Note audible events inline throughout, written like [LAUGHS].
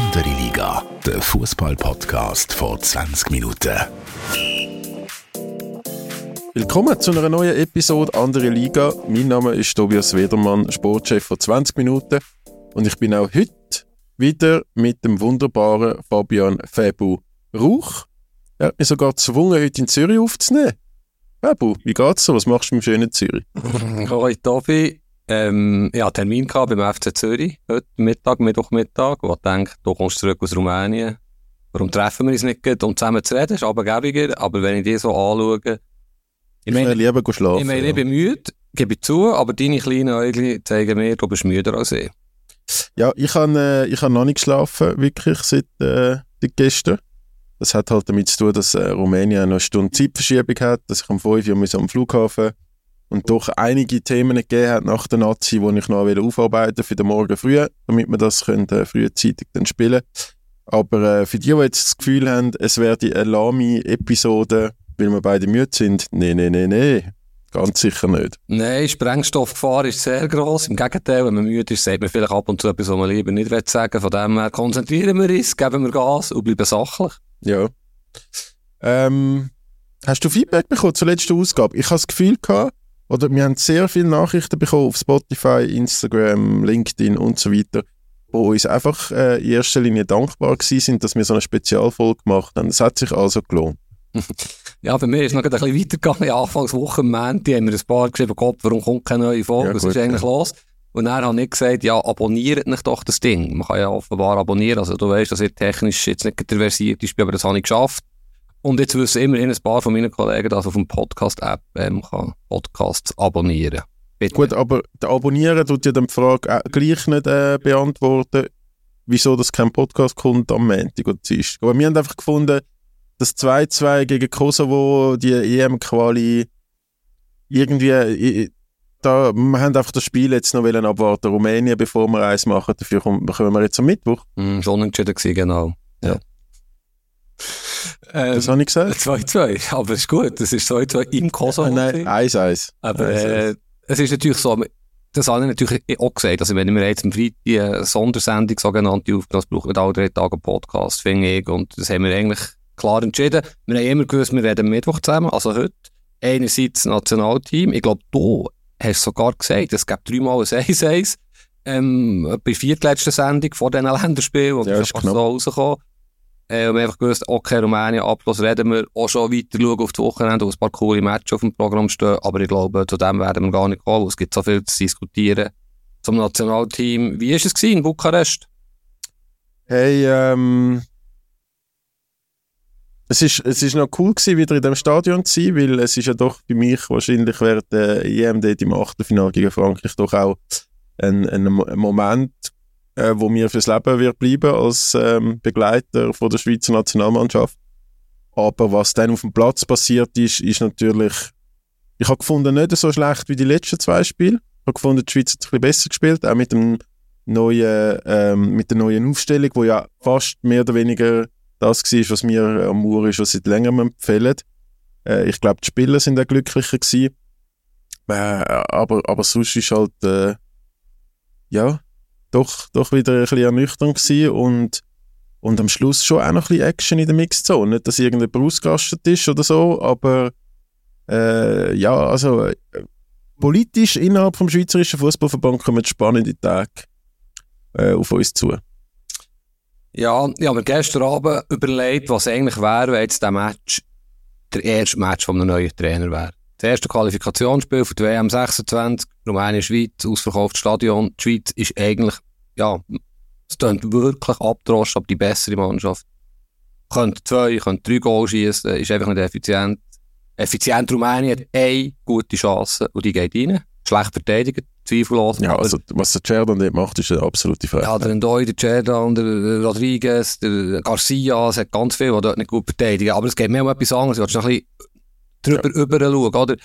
Andere Liga, der Fußball-Podcast vor 20 Minuten. Willkommen zu einer neuen Episode Andere Liga. Mein Name ist Tobias Wedermann, Sportchef von 20 Minuten. Und ich bin auch heute wieder mit dem wunderbaren Fabian Fabu Rauch. Er hat mich sogar gezwungen, heute in Zürich aufzunehmen. Fabu, wie geht's so? Was machst du im schönen Zürich? [LAUGHS] Hoi Tobi, ähm, einen Termin beim FC Zürich, heute Mittag, Mittwochmittag, wo ich denke, du kommst zurück aus Rumänien. Warum treffen wir uns nicht gut, um zusammen zu reden? Ist aber gäbiger, aber wenn ich die so anschaue, ich meine, lieber schlafen. Ich meine, ich bin müde, gebe ich zu, aber deine kleinen Augen zeigen mir, du bist müder als ich. Ja, ich habe äh, ich hab noch nicht geschlafen, wirklich, seit äh, gestern. Das hat halt damit zu tun, dass äh, Rumänien noch eine Stunde Zeitverschiebung hat, dass ich am 5 Uhr am Flughafen und doch einige Themen gegeben hat nach der Nazi, die ich noch aufarbeiten für den Morgen früh, damit wir das können, äh, frühzeitig dann spielen Aber äh, für die, die jetzt das Gefühl haben, es werde eine Lami-Episode, weil wir beide müde sind, nee, nee, nee, nee. Ganz sicher nicht. Nein, Sprengstoffgefahr ist sehr groß. Im Gegenteil, wenn man müde ist, sagt man vielleicht ab und zu etwas, was man lieber nicht sagen will. Von dem her konzentrieren wir uns, geben wir Gas und bleiben sachlich. Ja. Ähm, hast du Feedback bekommen zur letzten Ausgabe? Ich habe das Gefühl gehabt, oder wir haben sehr viele Nachrichten bekommen auf Spotify, Instagram, LinkedIn und so weiter, wo uns einfach äh, in erster Linie dankbar gewesen sind, dass wir so eine Spezialfolge gemacht haben. Das hat sich also gelohnt. [LAUGHS] ja, bei mir ist es noch ein bisschen weitergegangen. In Anfangswoche am Montag haben wir ein paar geschrieben, Gott, warum kommt keine neue Folge? Ja, Was ist eigentlich ja. los? Und dann habe ich gesagt, ja, abonniert nicht doch das Ding. Man kann ja offenbar abonnieren. Also du weißt, dass ich technisch jetzt nicht versiert ist, aber das habe ich geschafft. Und jetzt wissen immerhin ein paar von meinen Kollegen, dass auf dem Podcast-App ähm, kann Podcasts abonnieren Bitte. Gut, aber der Abonnieren tut ja dann die Frage äh, gleich nicht äh, beantworten, wieso das kein Podcast kommt am Montag oder Dienstag. Aber wir haben einfach gefunden, das 2-2 gegen Kosovo, die EM-Quali, irgendwie, da, wir haben einfach das Spiel jetzt noch abwarten, Rumänien, bevor wir eins machen. Dafür kommen, kommen wir jetzt am Mittwoch. Mm, schon entschieden gewesen, genau. Ja. Ähm, das habe ich gesagt. 2-2, aber ist gut. Das ist 2-2 im Kosovo. Äh, nein, 1-1. Aber äh, es ist natürlich so, das habe ich natürlich auch gesagt. Also, wenn wir jetzt am Freitag eine Sondersendung sogenannte aufgenommen brauchen wir alle drei Tage einen Podcast, finde ich. Und das haben wir eigentlich klar entschieden. Wir haben immer gewusst, wir reden Mittwoch zusammen, also heute. Einerseits das Nationalteam. Ich glaube, du hast sogar gesagt, es gibt dreimal ein 1-1. Ähm, bei der viertletzten Sendung vor diesen Länderspielen, und ja, das ist so rausgekommen. Äh, und wir haben einfach gewusst, okay, Rumänien, Abschluss reden wir auch schon weiter schauen auf die Wochenende, wo ein paar coole Matches auf dem Programm stehen. Aber ich glaube, zu dem werden wir gar nicht kommen. Es gibt so viel zu diskutieren zum Nationalteam. Wie war es in Bukarest? Hey, ähm, es ist, es ist noch cool gewesen, wieder in dem Stadion zu sein, weil es ist ja doch für mich wahrscheinlich während der EM im Achtelfinale gegen Frankreich doch auch ein, ein Moment äh, wo mir fürs Leben wird bleiben als ähm, Begleiter von der Schweizer Nationalmannschaft. Aber was dann auf dem Platz passiert ist, ist natürlich, ich habe gefunden, nicht so schlecht wie die letzten zwei Spiele. Ich habe gefunden, die Schweiz hat ein bisschen besser gespielt, auch mit dem neuen, ähm, mit der neuen Aufstellung, wo ja fast mehr oder weniger das war, was mir am Uhr schon seit längerem empfehlen. Äh, ich glaube, die Spieler sind auch glücklicher gewesen. Äh, aber, aber sonst ist halt, äh, ja, doch, doch wieder ein bisschen ernüchternd gewesen und, und am Schluss schon auch noch ein bisschen Action in der Mixzone. Nicht, dass irgendjemand ausgerastet ist oder so, aber äh, ja, also äh, politisch innerhalb vom Schweizerischen Fußballverband kommen spannende Tage äh, auf uns zu. Ja, ich habe mir gestern Abend überlegt, was eigentlich wäre, wenn jetzt der Match der erste Match von einem neuen Trainer wäre. Das erste Qualifikationsspiel für die WM 26, Rumänien-Schweiz, ausverkauftes Stadion. Die Schweiz ist eigentlich, ja, es klingt wirklich abdroschen, aber die bessere Mannschaft. Könnte zwei, könnte drei Goal schießen, ist einfach nicht effizient. Effizient Rumänien hat eine gute Chance und die geht rein. Schlecht verteidigt, zweifellos. Ja, also was der Cerdan dort macht, ist eine absolute Frage. Ja, der Ndoi, der Cerdan, der Rodriguez, der Garcia, es hat ganz viele, die dort nicht gut verteidigen. Aber es geht mehr um etwas anderes. Du noch ein bisschen drüber ja. rüber schauen, oder?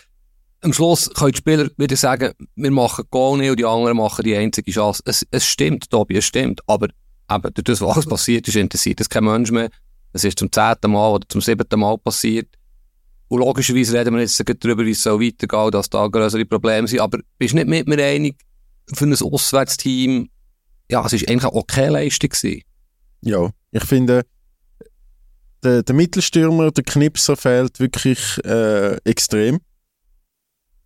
Am Schluss können die Spieler wieder sagen, wir machen Goal nicht und die anderen machen die einzige Chance. Es, es stimmt, Tobi, es stimmt. Aber eben, durch das, was alles [LAUGHS] passiert ist, interessiert es kein Mensch mehr. Es ist zum zehnten Mal oder zum siebten Mal passiert. Und logischerweise reden wir jetzt darüber, wie es so weitergeht, dass da größere Probleme sind. Aber bist du nicht mit mir einig, für ein Auswärtsteam, ja, es war eigentlich eine okay Leistung gewesen. Ja, ich finde, der, der Mittelstürmer, der Knipser fehlt wirklich äh, extrem.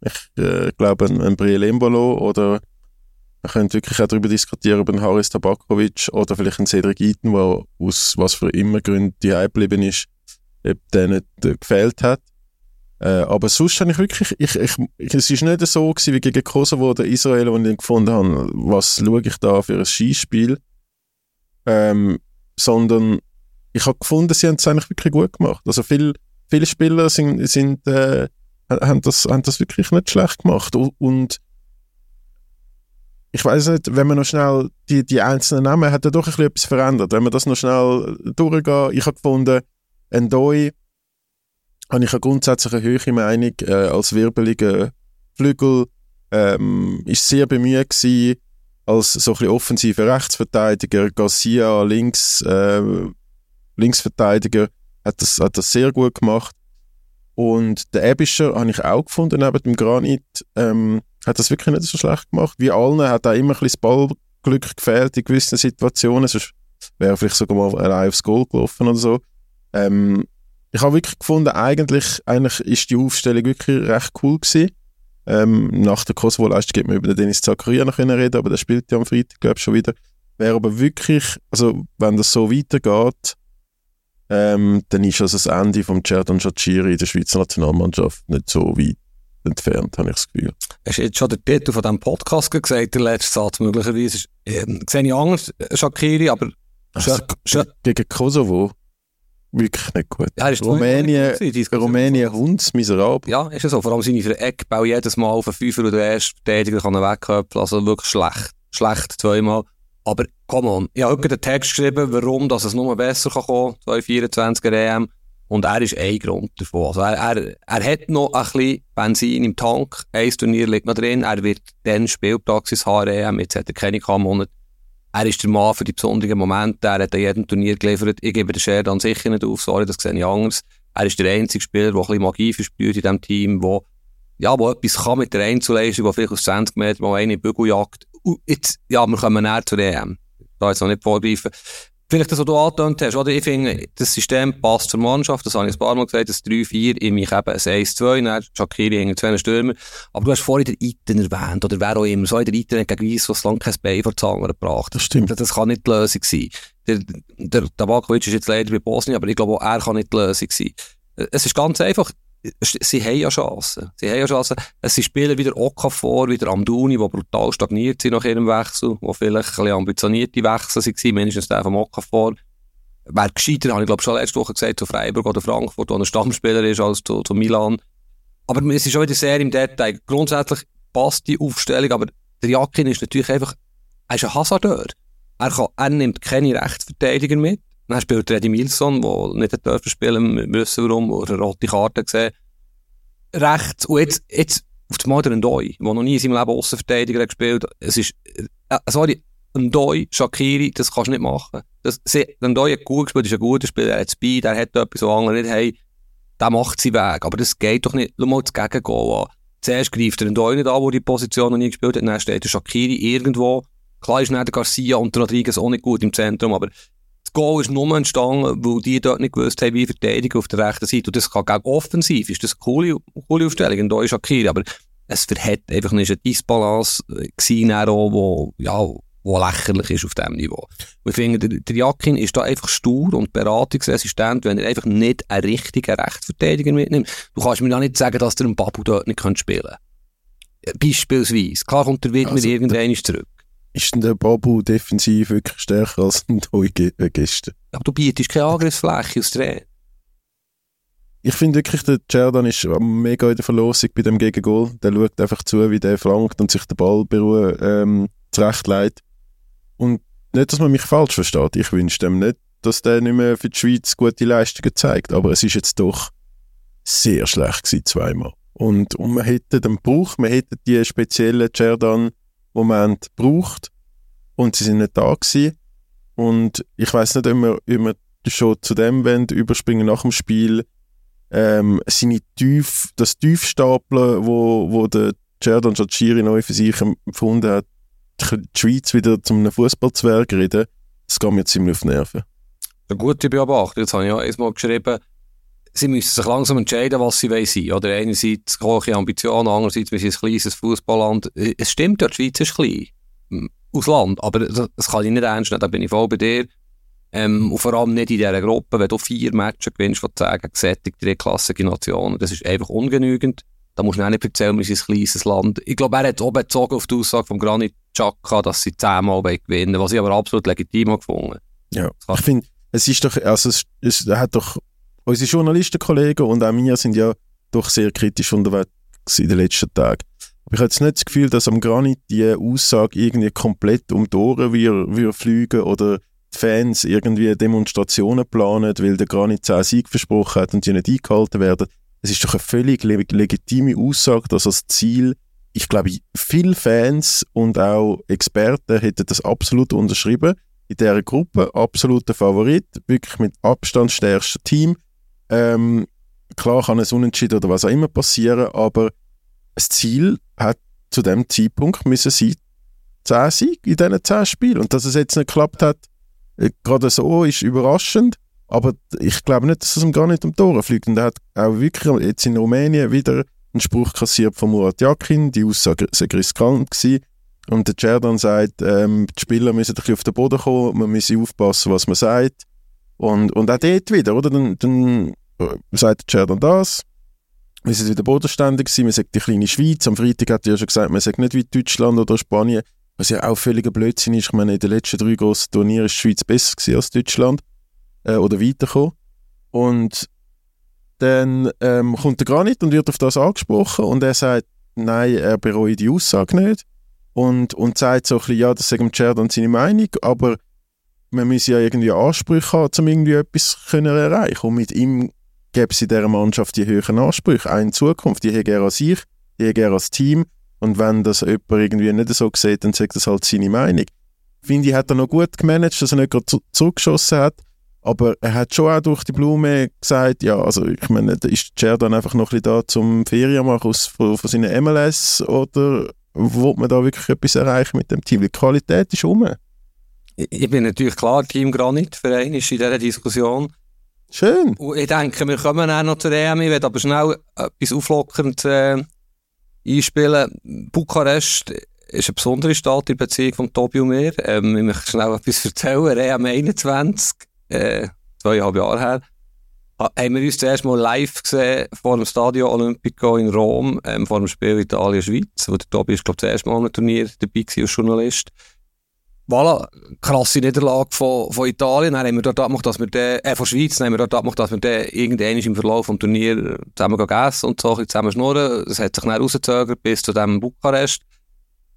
Ich äh, glaube, ein, ein Briel Embolo oder man könnte wirklich auch darüber diskutieren, ob ein Haris Tabakovic oder vielleicht ein Cedric Eaton, der aus was für immer Gründen die geblieben ist, ob der nicht äh, gefehlt hat. Äh, aber sonst habe ich wirklich, ich, ich, ich, es ist nicht so gewesen wie gegen Kosovo oder Israel, wo ich gefunden habe, was schaue ich da für ein Skispiel, ähm, sondern ich habe gefunden, sie haben es eigentlich wirklich gut gemacht. Also viel, viele Spieler sind, sind äh, haben, das, haben das wirklich nicht schlecht gemacht und ich weiß nicht, wenn man noch schnell die, die einzelnen Namen hat ja doch ein bisschen etwas verändert. Wenn man das noch schnell durchgeht, ich habe gefunden, ein Doi habe ich eine grundsätzliche höhere Meinung äh, als wirbeliger Flügel. Ähm, ist sehr bemüht gewesen, als so ein offensiver Rechtsverteidiger. Garcia links, äh, Linksverteidiger hat das, hat das sehr gut gemacht. Und der Ebischer habe ich auch gefunden, neben dem Granit, ähm, hat das wirklich nicht so schlecht gemacht. Wie allen hat auch immer ein bisschen das Ballglück gefehlt in gewissen Situationen, sonst wäre er vielleicht sogar mal allein aufs Goal gelaufen oder so. Ähm, ich habe wirklich gefunden, eigentlich, eigentlich ist die Aufstellung wirklich recht cool gewesen. Ähm, nach der Kosovo-Leistung geht man über den Dennis Zakaria noch reden, aber der spielt ja am Freitag, glaube ich, schon wieder. Wäre aber wirklich, also wenn das so weitergeht, ähm, dann ist also das Ende vom Cerdan Shachiri in der Schweizer Nationalmannschaft nicht so weit entfernt, habe ich das Gefühl. Hast du jetzt schon den Titel von diesem Podcast gesagt, der letzte Satz möglicherweise? Ist, äh, sehe ich anders, Shakiri, aber... Also, gegen Kosovo wirklich nicht gut. Ja, ist Rumänien, Rumänien Hund miserabel. Ja, ist ja so. Vor allem seine Eckbau jedes Mal auf einen Fünfer oder erst Verteidiger kann er wegköpfen. Also wirklich schlecht. Schlecht zweimal. Aber, come on. Ich habe heute den Text geschrieben, warum dass es nur besser kann kommen 2024er EM. Und er ist ein Grund davon. Also er, er, er hat noch ein bisschen Benzin im Tank. Ein Turnier liegt noch drin. Er wird dann Spielpraxis haben, EM. Jetzt hat er keine Monate er ist der Mann für die besonderen Momente, er hat an jedem Turnier geliefert. Ich gebe den Share dann sicher nicht auf, sorry, das sehe ich anders. Er ist der einzige Spieler, der ein bisschen Magie verspürt in diesem Team, wo, ja, wo etwas kann mit der Einzelleistung, der vielleicht aus 20 Metern mal eine Bügel jagt. Jetzt, ja, wir kommen näher zur EM. Da jetzt noch nicht vorgreifen. Vielleicht das, was du angetönt hast, oder? Ich finde, das System passt zur Mannschaft, das habe ich ein paar Mal gesagt, das 3-4, ich mich eben ein 1-2, dann Shakiri hinter zwei Stürmer. Aber du hast vorhin den Iten erwähnt, oder wer auch immer, so in der Iten gegen Weiss, was lange kein Bein vor Zangen gebracht. Das stimmt. Das kann nicht die Lösung sein. Der, der Tabakovic ist jetzt leider bei Bosnien, aber ich glaube auch er kann nicht die Lösung sein. Es ist ganz einfach, sie haben ja Chancen. Sie haben ja Chancen. Es sind Spieler wieder Okafor, wieder Amduni, die brutal stagniert sind nach ihrem Wechsel, die vielleicht ein bisschen ambitionierte Wechsel waren, mindestens der von Okafor. Wäre gescheiter, habe ich glaube schon letzte Woche gesagt, zu Freiburg oder Frankfurt, wo ein Stammspieler ist, als zu, zu Milan. Aber es ist schon wieder sehr im Detail. Grundsätzlich passt die Aufstellung, aber der Jakin ist natürlich einfach, er ist ein Hazardeur. Er, kann, er nimmt keine Rechtsverteidiger mit. Dann spielt Reddy Milson, der nicht dürfen spielen, wir wissen warum, oder rote Karte gesehen. Rechts, und jetzt, jetzt auf dem Mal der Ndoi, der noch nie in seinem Leben Aussenverteidiger hat gespielt. Es ist, äh, sorry, Ndoi, Shakiri, das kannst du nicht machen. Das, sie, Ndoi hat gut gespielt, ist ein guter Spieler, er hat Speed, er hat etwas, was andere nicht haben. Der macht sie weg. Aber das geht doch nicht. Schau mal das Gegengehen an. Zuerst greift der Ndoi nicht an, wo die Position noch nie gespielt hat, dann steht der Shakiri irgendwo. Klar ist nicht der Garcia und der Rodriguez auch nicht gut im Zentrum, aber das Goal ist nur entstanden, weil die dort nicht gewusst haben, wie verteidigen auf der rechten Seite. Und das kann gegen offensiv, ist das eine coole, coole Aufstellung. Und da ist Akiri, aber es verhält einfach nicht eine Disbalance gewesen, auch, wo, ja, wo lächerlich ist auf diesem Niveau. Und ich finde, der, der Jakin ist da einfach stur und beratungsresistent, wenn er einfach nicht einen richtigen Rechtsverteidiger mitnimmt. Du kannst mir auch nicht sagen, dass der einen Babu dort nicht spielen kann. Beispielsweise. Klar kommt der Wittmer also, irgendwann zurück ist denn der Babu defensiv wirklich stärker als ein äh, Gäste? Aber du bietest keine Angriffsfläche aus Dreh. Ich finde wirklich, der Cerdan ist mega in der Verlosung bei dem Gegengol. Der schaut einfach zu, wie der flankt und sich den Ball ähm, zurechtlegt. Und nicht, dass man mich falsch versteht. Ich wünsche dem nicht, dass der nicht mehr für die Schweiz gute Leistungen zeigt. Aber es ist jetzt doch sehr schlecht gewesen, zweimal. Und, und man hätte den Bruch, man hätte die speziellen Cerdan Moment braucht und sie sind nicht da gewesen. Und ich weiß nicht, ob wir, ob wir schon zu dem wollen, überspringen nach dem Spiel. Ähm, seine Tief, das Tiefstapeln, wo, wo der Cerdan Jaciri neu für sich empfunden hat, die Schweiz wieder zum Fußballzwerg reden, das geht mir ziemlich auf die Nerven. Eine gute Beobachtung. Jetzt habe ich ja erstmal geschrieben, sie müssen sich langsam entscheiden, was sie wollen Oder einerseits hohe Ambitionen, andererseits wir sind ein kleines Fußballland. Es stimmt, ja, die Schweiz ist klein. Hm, aus Land. Aber das, das kann ich nicht ernst nehmen, da bin ich voll bei dir. Ähm, und vor allem nicht in dieser Gruppe, wenn du vier Matches gewinnst von zehn gesättigte klassische Nationen, das ist einfach ungenügend. Da musst du auch nicht erzählen, wir sind ein kleines Land. Ich glaube, er hat auch bezogen auf die Aussage von Granit Xhaka, dass sie zehnmal gewinnen was ich aber absolut legitim gefunden Ja, ich finde, es ist doch, also es, es hat doch, unsere Journalistenkollegen und auch wir sind ja doch sehr kritisch unterwegs in den letzten Tagen. Aber ich habe jetzt nicht das Gefühl, dass am Granit die Aussage irgendwie komplett um die Ohren wir, wir fliegen oder die Fans irgendwie Demonstrationen planen, weil der Granit 10 Sieg versprochen hat und die nicht eingehalten werden. Es ist doch eine völlig legitime Aussage, dass das Ziel, ich glaube, viele Fans und auch Experten hätten das absolut unterschrieben. In dieser Gruppe absoluter Favorit, wirklich mit Abstand stärkstes Team. Ähm, klar kann es unentschieden oder was auch immer passieren, aber das Ziel hat zu dem Zeitpunkt müssen sein, 10 Siege in diesen 10 Spielen. Und dass es jetzt nicht geklappt hat, äh, gerade so, ist überraschend. Aber ich glaube nicht, dass es ihm gar nicht um Tore fliegt. Und er hat auch wirklich jetzt in Rumänien wieder einen Spruch kassiert von Murat Yakin. Die Aussage sei riskant gewesen. Und der Cerdan sagt, ähm, die Spieler müssen ein bisschen auf den Boden kommen, man muss aufpassen, was man sagt. Und, und auch dort wieder, oder? Dann, dann äh, sagt der Cerdan das, wir sind wieder bodenständig gewesen, man sagt die kleine Schweiz. Am Freitag hat er ja schon gesagt, man sagt nicht wie Deutschland oder Spanien, was ja auch völliger Blödsinn ist. Ich meine, in den letzten drei grossen Turnieren ist die Schweiz besser gewesen als Deutschland äh, oder weitergekommen. Und dann ähm, kommt der Granit und wird auf das angesprochen und er sagt, nein, er bereut die Aussage nicht und, und sagt so ein bisschen, ja, das sagt dem Cerdan seine Meinung, aber man muss ja irgendwie Ansprüche haben, um irgendwie etwas können erreichen Und mit ihm gäbe es in dieser Mannschaft die höheren Ansprüche, auch in Zukunft. Die hätte er an sich, die hätte er als Team. Und wenn das jemand irgendwie nicht so sieht, dann sagt das halt seine Meinung. Finde ich, hat er noch gut gemanagt, dass er nicht gerade zurückgeschossen hat. Aber er hat schon auch durch die Blume gesagt, ja, also ich meine, ist Cher dann einfach noch ein bisschen da zum Ferien machen aus, von, von seinen MLS oder will man da wirklich etwas erreichen mit dem Team? Die Qualität ist um. Ich bin natürlich klar, Team Granit Verein ist in dieser Diskussion. Schön. Und ich denke, wir kommen auch noch zur EM. Ich werde aber schnell etwas auflockernd äh, einspielen. Bukarest ist eine besondere Stadt in Beziehung von Tobi und mir. Ähm, ich möchte schnell etwas erzählen. EM 21, äh, zweieinhalb Jahre her, haben wir uns zuerst mal live gesehen vor dem Stadio Olimpico in Rom, ähm, vor dem Spiel Italien-Schweiz, Tobi ist, glaube ich, das erste Mal im Turnier dabei war als Journalist. Voilà, krasse Niederlage von, von Italien. Dann haben wir dort abgemacht, dass wir den, äh, von Schweiz, dann haben wir dort abgemacht, dass wir den irgendwann im Verlauf des Turniers zusammen gegessen und so, zusammen schnurren. Das hat sich dann rausgezögert bis zu dem Bukarest.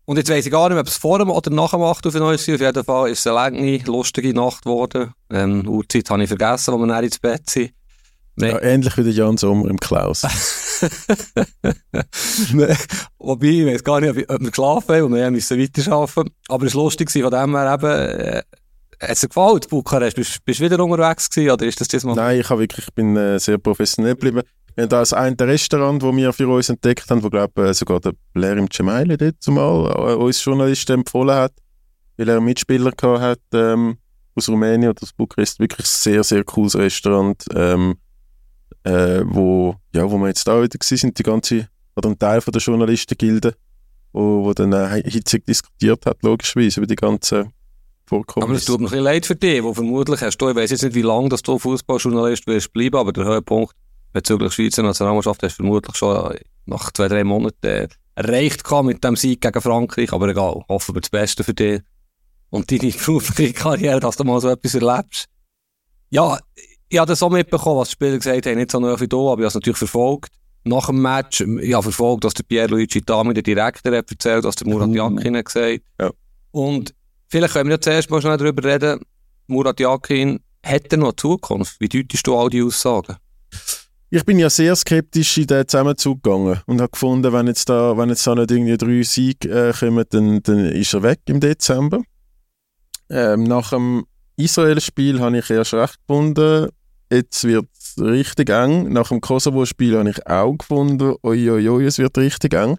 Und jetzt weiss ich gar nicht, ob es vor dem oder nach dem 8 auf Auf jeden Fall ist es eine lange, lustige Nacht geworden. Ähm, Uhrzeit habe ich vergessen, wo wir dann ins Bett sind. Nee. Ja, ähnlich wie der Jan Sommer im Klaus. [LAUGHS] nee. Wobei, ich weiß gar nicht, ob, wir geschlafen haben und wir müssen weiterarbeiten. Aber es war lustig, von dem her eben, äh, hat es dir gefallen, Bukarest? Bist, bist du wieder unterwegs gewesen, oder ist das das mal? Nein, ich, wirklich, ich bin äh, sehr professionell geblieben. Wir haben da das eine Restaurant, das wir für uns entdeckt haben, wo, glaube äh, sogar der Blair im Cemaile dort zumal äh, uns Journalisten empfohlen hat, weil er einen Mitspieler gehabt hat, ähm, aus Rumänien oder aus Bukarest. Wirklich ein sehr, sehr cooles Restaurant. Ähm, äh, wo, ja, wo wir jetzt da wieder gewesen sind, die ganze, oder ein Teil von der Journalistengilde, wo, wo dann äh, hitzig diskutiert hat, logischerweise, über die ganzen Vorkommnisse. Aber es tut mir ein bisschen leid für dich, wo vermutlich hast du, ich weiß jetzt nicht, wie lange dass du Fußballjournalist wirst bleiben, aber der Höhepunkt bezüglich Schweizer Nationalmannschaft hast du vermutlich schon nach zwei, drei Monaten äh, erreicht mit dem Sieg gegen Frankreich, aber egal, hoffen wir das Beste für dich und deine [LAUGHS] berufliche Karriere, dass du mal so etwas erlebst. Ja, ich habe das auch mitbekommen, was die Spieler gesagt haben, nicht so nah wie du, aber ich habe es natürlich verfolgt. Nach dem Match, ich habe verfolgt, dass der Pierluigi Tami, der Direktor, hat erzählt, dass der Murat Yakin hat gesagt. Ja. Und vielleicht können wir jetzt zuerst mal schnell darüber reden, Murat Yakin, hat er noch Zukunft? Wie deutest du all die Aussagen? Ich bin ja sehr skeptisch in den Zusammenzug gegangen und habe gefunden, wenn jetzt da, wenn jetzt da nicht irgendwie drei Siege äh, kommen, dann, dann ist er weg im Dezember. Ähm, nach dem Israel-Spiel habe ich erst recht gefunden, jetzt wird es richtig eng. Nach dem Kosovo-Spiel habe ich auch gefunden, oi, es wird richtig eng.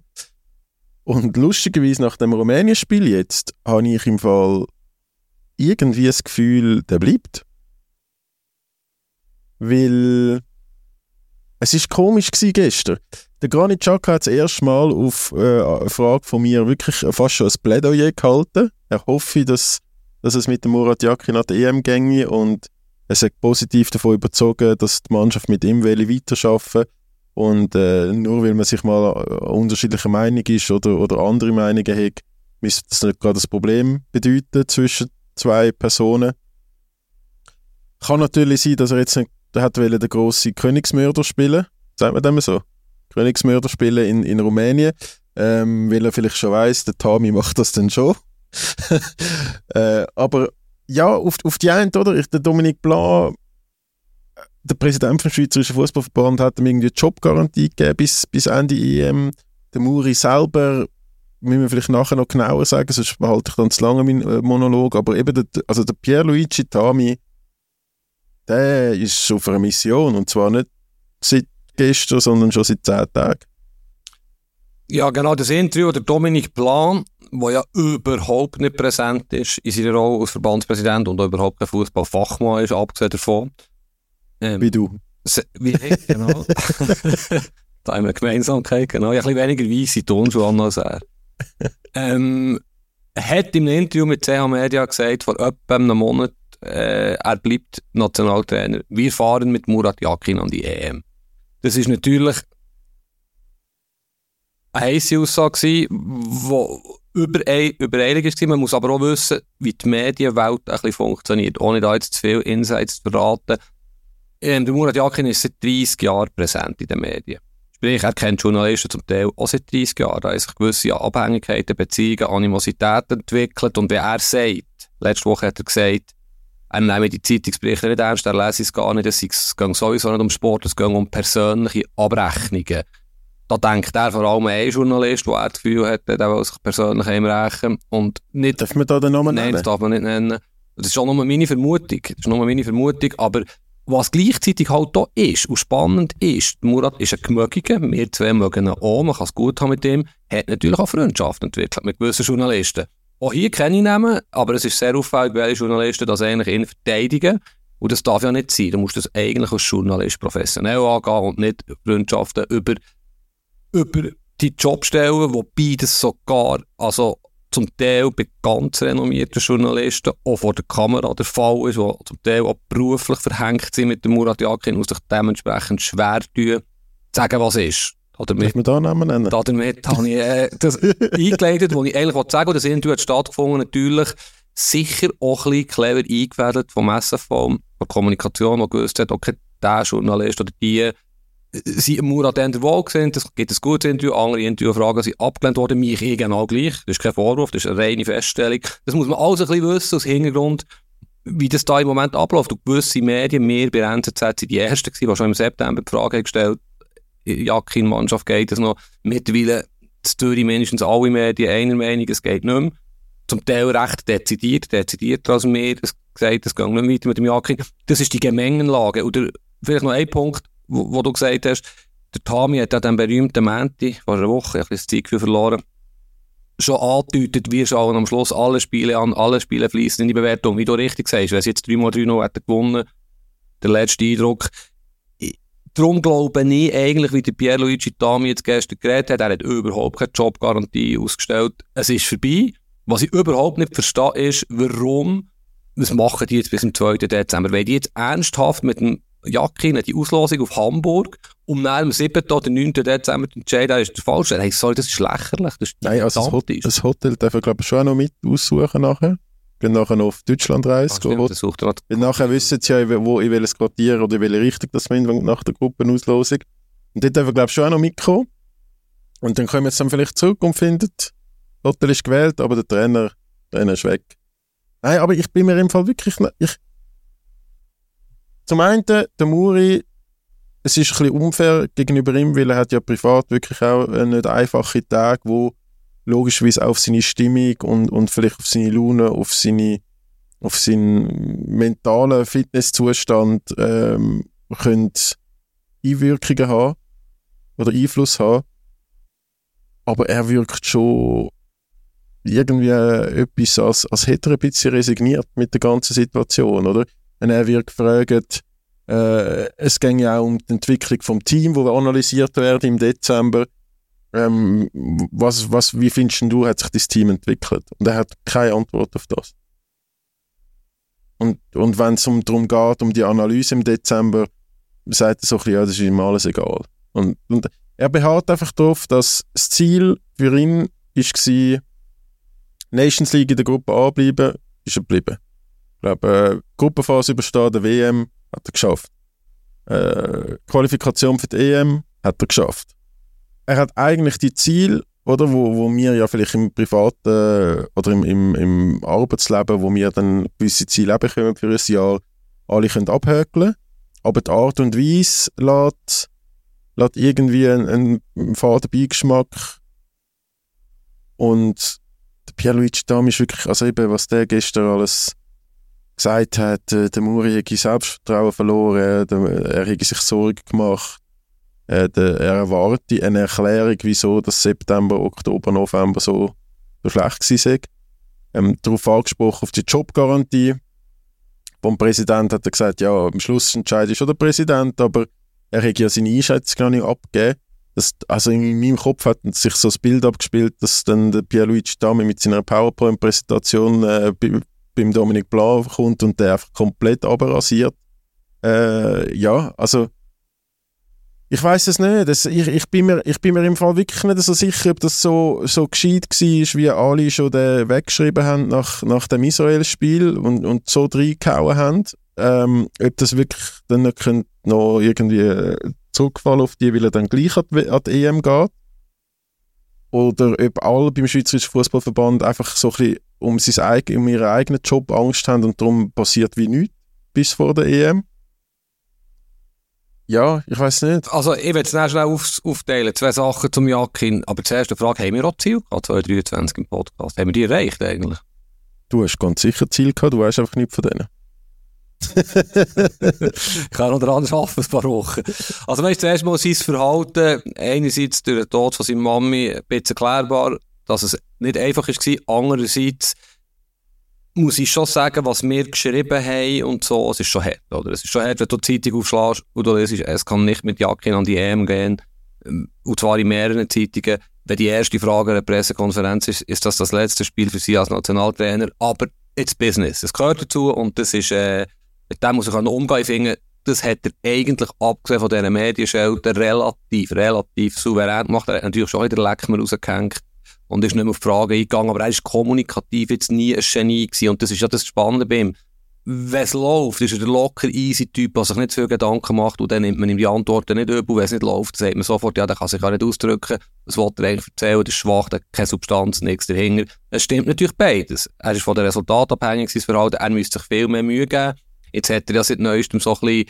Und lustigerweise nach dem Rumänien-Spiel jetzt habe ich im Fall irgendwie das Gefühl, der bleibt. Weil es ist komisch gewesen gestern. Der Granit Xhaka hat das erste Mal auf äh, eine Frage von mir wirklich fast schon ein Plädoyer gehalten. Er hoffe, dass, dass es mit dem Murat Yakin an der EM ginge und er ist positiv davon überzogen, dass die Mannschaft mit ihm weiterarbeiten und äh, nur weil man sich mal unterschiedlicher Meinung ist oder, oder andere Meinungen hat, müsste das nicht gerade das Problem bedeuten zwischen zwei Personen. Kann natürlich sein, dass er jetzt nicht, hat den grossen Königsmörder spielen, sagt man dem so? Königsmörder spielen in, in Rumänien, ähm, weil er vielleicht schon weiß, der Tami macht das dann schon. [LAUGHS] äh, aber ja, auf, auf die einen, oder? Ich, der Dominik Blanc der Präsident vom Schweizerischen Fußballverband hat ihm irgendwie eine Jobgarantie gegeben bis, bis Ende EM. Der Muri selber, müssen wir vielleicht nachher noch genauer sagen, sonst behalte ich dann zu lange meinen äh, Monolog, aber eben der, also der Pierluigi Tami, der ist auf einer Mission und zwar nicht seit gestern, sondern schon seit zehn Tagen. Ja, genau, das Interview, der Dominik Plan, der ja überhaupt nicht präsent ist in seiner Rolle als Verbandspräsident und auch überhaupt kein Fußballfachmann ist, abgesehen davon. Ähm, wie du. Wie ich, genau. [LAUGHS] da haben wir eine Gemeinsamkeit, genau. Ich habe ein bisschen weniger weisse Tonschuhe als er. ähm, er hat im Interview mit CH Media gesagt, vor etwa einem Monat, äh, er bleibt Nationaltrainer. Wir fahren mit Murat Yakin an die EM. Das ist natürlich eine heisse Aussage, die übereilig war. Man muss aber auch wissen, wie die Medienwelt ein bisschen funktioniert, ohne da jetzt zu viel Insights zu verraten. Ähm, der Murat Yakin ist seit 30 Jahren präsent in den Medien. Sprich, er kennt Journalisten zum Teil auch seit 30 Jahren. Da haben sich gewisse Abhängigkeiten, Beziehungen, Animositäten entwickelt. Und wie er sagt, letzte Woche hat er gesagt, er nehme die Zeitungsberichte nicht ernst, er lese es gar nicht, es geht sowieso nicht um Sport, es geht um persönliche Abrechnungen. Da denkt er vor allem ein Journalist, der das Gefühl hat, der will sich persönlich einrechnen. Und nicht, darf man da den Namen nennen? Nein, das darf man nicht nennen. Das ist schon nur meine Vermutung. Das ist nur meine Vermutung, aber was gleichzeitig halt da ist und spannend ist, Murat ist ein Gemögiger, wir zwei mögen ihn auch, man kann es gut haben mit ihm, hat natürlich auch Freundschaft entwickelt mit gewissen Journalisten. Auch hier kenne ich Namen, aber es ist sehr auffällig, welche Journalisten das eigentlich ihn verteidigen. Und das darf ja nicht sein. Du musst das eigentlich als Journalist professionell angehen und nicht Freundschaften über, über die Jobstellen, wobei das sogar, also zum Teil bei ganz renommierten Journalisten auch vor der Kamera der Fall ist, die zum Teil auch beruflich verhängt sind mit dem Murat Yakin und sich dementsprechend schwer tun, sagen, was ist. Damit, Darf man da Namen nennen? Damit habe ich äh, das [LAUGHS] eingeleitet, was ich eigentlich sagen wollte. Das Interview hat stattgefunden, natürlich sicher auch ein bisschen clever eingefädelt vom SFV, von der Kommunikation, die gewusst hat, okay, der Journalist oder die sind Murat der Wahl gesehen, das gibt ein gutes Interview, andere Interviewfragen sind abgelehnt worden, mich eh genau gleich, das ist kein Vorwurf, das ist eine reine Feststellung. Das muss man alles ein bisschen wissen, aus Hintergrund, wie das da im Moment abläuft. Und gewisse Medien, wir bei NZZ sind die Ersten gewesen, die schon im September die Frage gestellt Jakin Mannschaft geht es noch. Mittlerweile stören mindestens alle Medien einer Meinung, es geht nicht mehr. Zum Teil recht dezidiert, dezidiert als wir es gesagt, es geht nicht weiter mit dem Jakin. Das ist die Gemengenlage. Oder vielleicht noch ein Punkt, wo, wo, du gesagt hast, der Tami hat ja den berühmten Menti, vor einer Woche, ich habe das Zeitgefühl verloren, schon angedeutet, wir schauen am Schluss alle Spiele an, alle Spiele fließen in die Bewertung. Wie du richtig sagst, wenn es jetzt 3x3 noch hätte gewonnen, der letzte Eindruck. Darum glaube ich eigentlich, wie der Pierluigi Tami jetzt gestern geredet hat, er hat überhaupt keine Jobgarantie ausgestellt. Es ist vorbei. Was ich überhaupt nicht verstehe, ist, warum, was machen die jetzt bis zum 2. Dezember? Weil die jetzt ernsthaft mit dem Jacke die Auslosung auf Hamburg, um dann am 7. oder 9. Dezember zu entscheiden, das ist der falsche. Hey, sorry, das ist lächerlich. Das ist Nein, also das, Hot das, Hotel darf ich glaube ich schon auch noch mit aussuchen nachher. Wenn nachher noch auf Deutschland stimmt, Weil nachher wissen sie ja, wo ich welches Quartier oder welche Richtung das man nach der Gruppenauslosung. Und dort darf ich glaube ich schon auch noch mitkommen. Und dann kommen sie dann vielleicht zurück und finden, das Hotel ist gewählt, aber der Trainer, der Trainer ist weg. Nein, aber ich bin mir im Fall wirklich, ich, zum einen, der Muri, es ist ein bisschen unfair gegenüber ihm, weil er hat ja privat wirklich auch nicht einfache Tage, wo logischerweise auf seine Stimmung und, und vielleicht auf seine Laune, auf seine auf seinen mentalen Fitnesszustand ähm, können Einwirkungen haben oder Einfluss haben. Aber er wirkt schon irgendwie äh, etwas, als, als hätte er ein bisschen resigniert mit der ganzen Situation, oder? Und er wird gefragt, äh, es ging ja auch um die Entwicklung vom Team, wo analysiert werden im Dezember. Ähm, was, was, wie findest du, hat sich das Team entwickelt? Und er hat keine Antwort auf das. Und, und wenn es um, darum geht, um die Analyse im Dezember, sagt er so ein bisschen, ja, das ist ihm alles egal. Und, und er beharrt einfach darauf, dass das Ziel für ihn war, Nations League in der Gruppe A bleiben, ist er geblieben. Ich glaube, äh, Gruppenphase überstehen, der WM hat er geschafft. Äh, Qualifikation für die EM hat er geschafft. Er hat eigentlich die Ziele, oder, wo, wo wir ja vielleicht im privaten oder im, im, im Arbeitsleben, wo wir dann gewisse Ziele bekommen für ein Jahr, alle können abhökeln. Aber die Art und Weise lässt, lässt irgendwie einen, einen faden Beigeschmack. Und der Pierluigi Dam ist wirklich, also eben, was der gestern alles gesagt hat, äh, der Muri hätte Selbstvertrauen verloren, er hätte sich Sorgen gemacht. Äh, er erwartet eine Erklärung, wieso das September, Oktober, November so, so schlecht war. Ähm, darauf angesprochen auf die Jobgarantie. Vom Präsident hat er gesagt, ja, am Schluss entscheidet schon der Präsident, aber er hätte ja seine Einschätzung gar nicht abgegeben. Das, also in meinem Kopf hat sich so das Bild abgespielt, dass dann der Pierluigi Dami mit seiner PowerPoint-Präsentation äh, beim Dominik Blau kommt und der einfach komplett abrasiert. Äh, ja, also ich weiß es nicht. Das, ich, ich, bin mir, ich bin mir im Fall wirklich nicht so sicher, ob das so, so gescheit war, wie alle schon den weggeschrieben haben nach, nach dem Israel-Spiel und, und so reingehauen haben. Ähm, ob das wirklich dann noch, noch irgendwie zurückfallen auf die, weil er dann gleich an die, an die EM geht. Oder ob alle beim Schweizerischen Fußballverband einfach so ein bisschen um, sein, um ihren eigenen Job Angst haben und darum passiert wie nichts bis vor der EM. Ja, ich weiß nicht. Also, ich will es schnell auf, aufteilen. Zwei Sachen zum Jakin. Aber zuerst die Frage, haben wir auch Ziel gehabt, 2023 im Podcast? Haben wir die erreicht eigentlich? Du hast ganz sicher Ziel gehabt, du weißt einfach nicht von denen. [LAUGHS] ich kann noch daran arbeiten, ein paar Wochen. Also, weißt du, zuerst mal sein Verhalten, einerseits durch den Tod von seiner Mami, ein bisschen erklärbar, dass es nicht einfach war. Andererseits muss ich schon sagen, was wir geschrieben haben und so, es ist schon hart, oder? Es ist schon hart, wenn du die Zeitung aufschlägst und du liest, es kann nicht mit Jakin an die EM gehen, ähm, und zwar in mehreren Zeitungen. Wenn die erste Frage einer Pressekonferenz ist, ist das das letzte Spiel für Sie als Nationaltrainer, aber it's business. Es gehört dazu und das ist, äh, mit dem muss ich umgehen. Ich finde, das hat er eigentlich, abgesehen von diesen Medienschelten, relativ, relativ souverän gemacht. Er hat natürlich schon wieder Leckmer rausgehängt und ist nicht mehr auf die Frage eingegangen, aber er ist kommunikativ jetzt nie ein Genie gewesen und das ist ja das Spannende bei ihm. Wenn es läuft, ist er der locker, easy Typ, der sich nicht viel Gedanken macht und dann nimmt man ihm die Antworten nicht übel. Wenn es nicht läuft, sagt man sofort, ja, der kann sich gar nicht ausdrücken. Was will er eigentlich erzählen? Das ist schwach, der hat keine Substanz, nichts dahinter. Es stimmt natürlich beides. Er ist von den Resultaten abhängig, sein Verhalten. Er müsste sich viel mehr Mühe geben. Jetzt hat er ja seit neuestem so ein bisschen,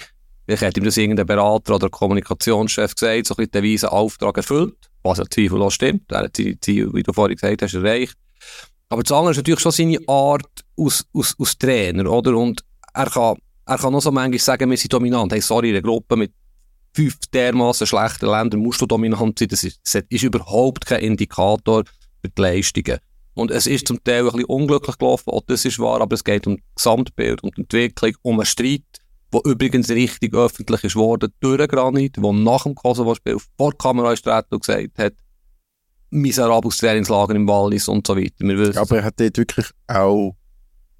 vielleicht hat ihm das irgendein Berater oder Kommunikationschef gesagt, so ein bisschen den weisen Auftrag erfüllt was ja zweifellos stimmt. Er hat seine Ziele, wie du vorhin gesagt hast, erreicht. Aber das andere ist natürlich schon seine Art aus, aus, aus Trainer, oder? Und er kann, er kann auch so manchmal sagen, wir sind dominant. Hey, sorry, in einer Gruppe mit fünf dermaßen schlechten Ländern musst du dominant sein. Das ist, ist überhaupt kein Indikator für die Leistungen. Und es ist zum Teil ein bisschen unglücklich gelaufen, auch das ist wahr, aber es geht um das Gesamtbild, um die Entwicklung, um einen Streit, wo übrigens richtig öffentlich ist worden durch Granit, der nach dem Kosovo-Spiel vor der Kamera ist und gesagt hat, miserables Trainingslager im Wallis und so weiter. Wir aber er hat dort wirklich auch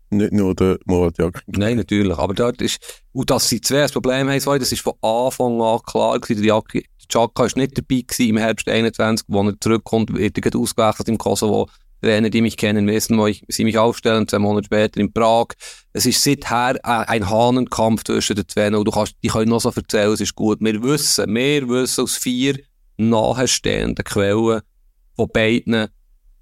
nicht nur der Murat Yakin. Nein, natürlich. Aber dort ist, und dass sie zwei Problem haben, das ist von Anfang an klar gewesen. Der Chaka war nicht dabei gewesen im Herbst 21, wo er zurückkommt, wird er ausgewechselt im Kosovo. Trainer, die mich kennen, wissen, wo ich, sie mich aufstellen, zwei Monate später in Prag. Es ist seither ein Hahnenkampf zwischen den zwei und du kannst, die können noch so erzählen, es ist gut. Wir wissen, wir wissen aus vier nahestehenden Quellen von beiden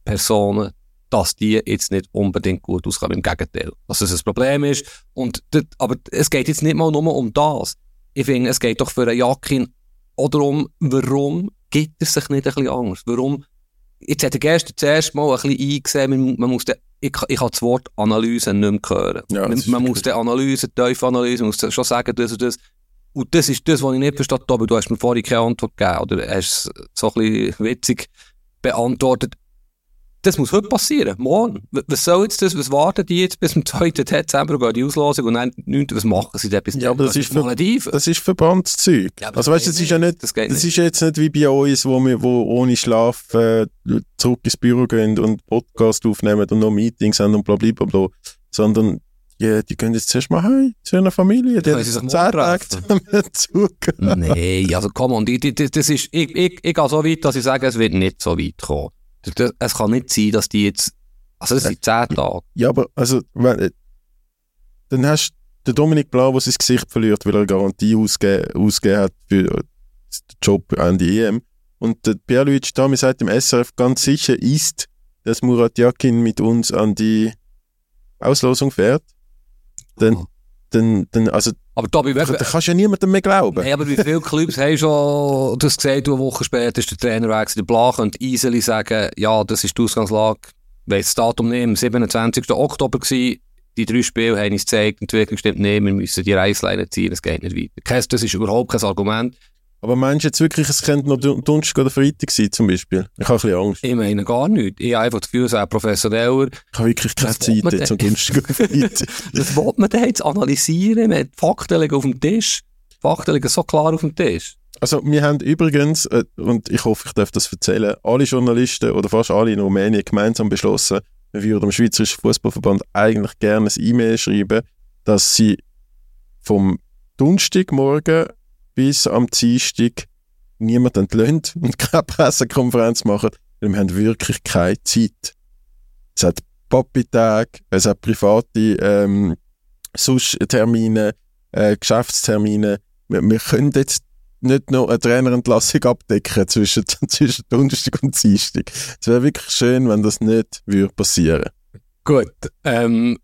Personen, dass die jetzt nicht unbedingt gut auskommen. Im Gegenteil. Dass es ein Problem ist. Und das, aber es geht jetzt nicht mal nur um das. Ich finde, es geht doch für einen Jakin auch darum, warum gibt er sich nicht ein bisschen anders? Warum Jetzt hat er gestern zuerst mal ein bisschen eingesehen, man, man muss den, ich, ich habe das Wort Analyse nicht mehr hören. Ja, man, man muss die Analyse, die Analyse, man muss schon sagen, das und das. Und das ist das, was ich nicht verstehe, aber du hast mir vorhin keine Antwort gegeben, oder hast es so ein bisschen witzig beantwortet. Das muss heute passieren. Morgen. Was soll jetzt das? Was warten die jetzt bis zum 2. [LAUGHS] Dezember gehen die Auslosung und dann 9. Was machen sie denn bis Ja, aber das ist, für, Malediven. das ist Verbandszeug. Ja, also weißt das das ist ja nicht. Das das ist jetzt nicht wie bei uns, wo wir wo ohne Schlaf äh, zurück ins Büro gehen und Podcast aufnehmen und noch Meetings haben und bla bla bla bla, sondern ja, die gehen jetzt zuerst mal heim zu einer Familie, die Können sich. [LAUGHS] Nein, also komm die, die, das ist, ich, ich, ich gehe so weit, dass ich sage, es wird nicht so weit kommen. Das- Es kann nicht sein, dass die jetzt, also das sind 10 Tage. Ja, aber also, wenn, äh, dann hast du den Dominik Blau, der sein Gesicht verliert, weil er eine Garantie ausgegeben, hat für den Job an die EM. Und der Pierluigi Tami sagt im SRF ganz sicher ist, dass Murat Yakin mit uns an die Auslosung fährt. Dann, dann, dann also, Aber Tobi, da kannst ja niemandem mehr glauben. Hey, aber wie viele Clubs haben schon das gesagt, du eine Woche später ist der Trainer weg, der Bla könnte easily sagen, ja, das ist die Ausgangslage, weiss das Datum nicht, am 27. Oktober gewesen, die drei Spiele haben uns gezeigt, die Entwicklung stimmt nicht, wir müssen die Reissleine ziehen, es geht nicht weiter. Das ist überhaupt kein Argument. Aber meinst du jetzt wirklich, es könnte noch Donnerstag oder Freitag sein, zum Beispiel? Ich habe ein bisschen Angst. Ich meine gar nicht. Ich habe einfach das Gefühl, es ist professioneller. Ich habe wirklich keine Was Zeit jetzt am? Donnerstag oder Freitag. [LAUGHS] Das will man denn jetzt analysieren, man hat Fakten liegen auf dem Tisch. Fakten liegen so klar auf dem Tisch. Also wir haben übrigens, äh, und ich hoffe, ich darf das erzählen, alle Journalisten oder fast alle in Rumänien gemeinsam beschlossen, wir würden dem Schweizerischen Fußballverband eigentlich gerne ein E-Mail schreiben, dass sie vom Donnerstagmorgen bis am Dienstag niemand entlöhnt [LAUGHS] und keine Pressekonferenz machen, weil wir haben wirklich keine Zeit. Es hat Papi-Tag, es hat private ähm, sonst Termine, äh, Geschäftstermine. Wir, wir können jetzt nicht noch eine Trainerentlassung abdecken zwischen, [LAUGHS] zwischen Donnerstag und Dienstag. Es wäre wirklich schön, wenn das nicht würde passieren Gut. Ähm,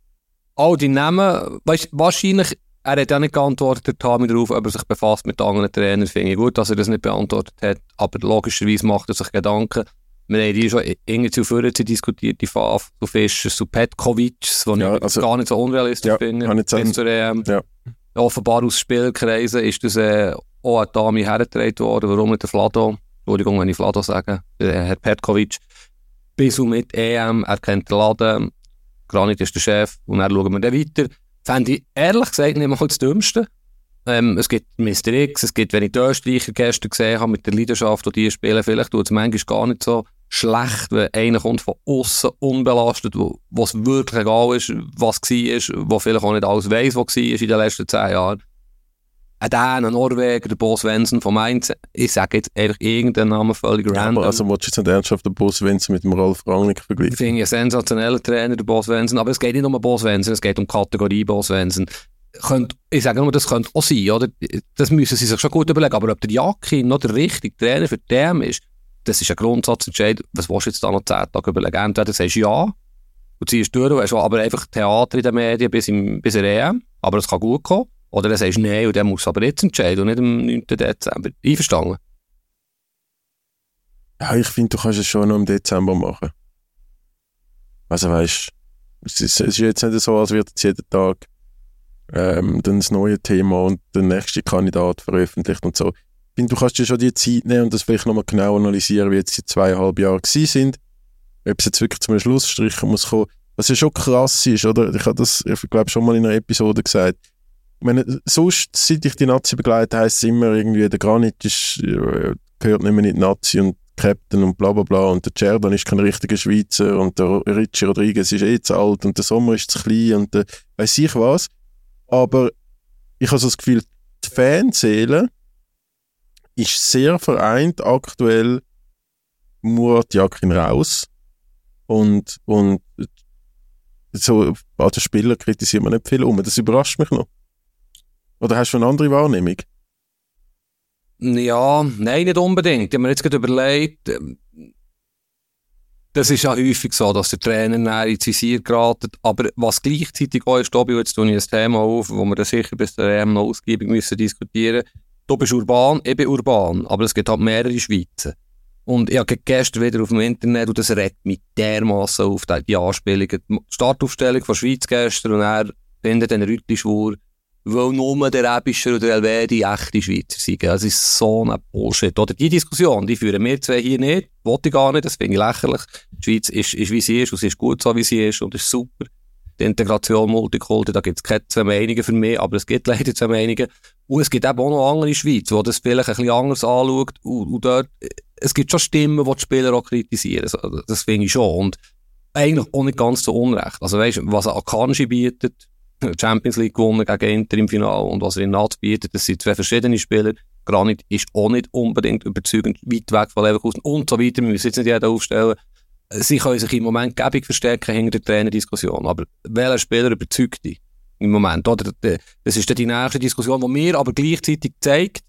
all die Namen, weißt, wahrscheinlich, er hat ja nicht geantwortet, der Tami darauf, ob er sich befasst mit anderen Trainern. Finde ich gut, dass er das nicht beantwortet hat. Aber logischerweise macht er sich Gedanken. Wir haben die schon irgendwie zu früher diskutiert, die Faf, zu Fischer, zu Petkovic, was Ja, ich also- gar nicht so unrealistisch Ja, finde. Bis an- zur EM. ja. Offenbar aus Spielkreisen ist das äh, auch an Tami hergetragen worden. Warum nicht der Flado? Entschuldigung, wenn ich Flado sage. Der Herr Petkovic. Bis und mit EM, er kennt den Laden. Granit ist der Chef und dann schauen wir dann weiter. Fände ich ehrlich gesagt nicht mal das Dümmste. Ähm, es gibt Mr. X, es gibt, wenn ich die Österreicher gestern gesehen habe, mit der Leidenschaft, die die spielen, vielleicht tut es manchmal gar nicht so schlecht, wenn einer kommt von außen unbelastet, wo es wirklich egal ist, was war, wo vielleicht auch nicht alles weiss, was war in den letzten zehn Jahren. Ein Dän, ein Norweger, der Bo Svensson von Mainz, ich sage jetzt einfach irgendeinen Namen völlig Ja, random. aber also willst du jetzt nicht ernsthaft den Boss Wenzel mit dem Ralf Rangnick Ich vergleichen? finde einen sensationellen Trainer, der Bo Svensson. Aber es geht nicht um Bo Svensson, es geht um Kategorie Bo Svensson. Könnt, ich sage nur, das könnte auch sein, oder? Das müssen sie sich schon gut überlegen. Aber ob der Jakin noch der richtige Trainer für DM ist, das ist ein Grundsatzentscheid. Was willst du jetzt da noch 10 Tage überlegen? Entweder sagst du ja und ziehst durch, hast aber einfach Theater in den Medien bis, im, bis in der EM. Aber es kann gut kommen. Oder sagst du nein und musst du aber jetzt entscheiden und nicht am 9. Dezember. Einverstanden? Ja, ich finde, du kannst es schon noch im Dezember machen. Also weißt es es ist jetzt nicht so, als wird jetzt jeden Tag ähm, dann das neue Thema und der nächste Kandidat veröffentlicht und so. Ich finde, du kannst dir schon die Zeit nehmen und das vielleicht nochmal genau analysieren, wie jetzt die zweieinhalb Jahre gewesen sind. Ob es jetzt wirklich zum Schlussstrich muss kommen. Was ja schon krass ist, oder? Ich habe das, ich glaube, schon mal in einer Episode gesagt. Meine, sonst, seit ich die Nazi begleite, heisst es immer irgendwie, der Granit ist, äh, gehört nicht mehr in die Nazi und Captain und bla bla bla und der Cerdan ist kein richtiger Schweizer und der Richie Rodriguez ist eh zu alt und der Sommer ist zu klein und der weiß ich was. Aber ich habe so das Gefühl, die Fanseele ist sehr vereint aktuell Murat Yakin raus und, und so an den Spielern kritisiert man nicht viel um. Das überrascht mich noch. Oder hast du eine andere Wahrnehmung? Ja, nein, nicht unbedingt. Ich habe mir jetzt gerade überlegt, ähm, das ist ja häufig so, dass der Trainer näher ins Visier geraten. Aber was gleichzeitig auch ist, Tobi, jetzt tue ich ein Thema auf, wo wir dann sicher bis der EM noch ausgiebig müssen diskutieren Du bist urban, ich bin urban, aber es gibt halt mehrere Schweizer. Und ich habe gestern wieder auf dem Internet, und das regt mich dermassen auf, die, Anspielungen. Die Startaufstellung von Schweiz gestern, und er findet den Rütli-Schwur, weil nur der Ebischer oder der Elvedi echte Schweizer sind. Das ist so ein Bullshit. Oder die Diskussion, die führen wir zwei hier nicht, wollte ich gar nicht, das finde ich lächerlich. Die Schweiz ist, ist wie sie ist und sie ist gut so, wie sie ist und ist super. Die Integration Multikultur, da gibt es keine zwei Meinungen für mich, aber es gibt leider zwei Meinungen. Und es gibt eben auch noch andere Schweiz, die das vielleicht ein bisschen anders anschaut und, und dort, es gibt schon Stimmen, die die Spieler auch kritisieren. Das finde ich schon. Und eigentlich auch nicht ganz so unrecht. Also weißt, was Akanji bietet, Champions League gewonnen gegen Inter im Finale und was er in Nat bietet, das sind zwei verschiedene Spieler. Granit ist auch nicht unbedingt überzeugend weit weg von Leverkusen und so weiter. Wir müssen jetzt nicht jeden aufstellen. Sie können sich im Moment gäbig verstärken hinter der Trainerdiskussion. Aber welcher Spieler überzeugt dich im Moment? Oder? Das ist die nächste Diskussion, die mir aber gleichzeitig zeigt,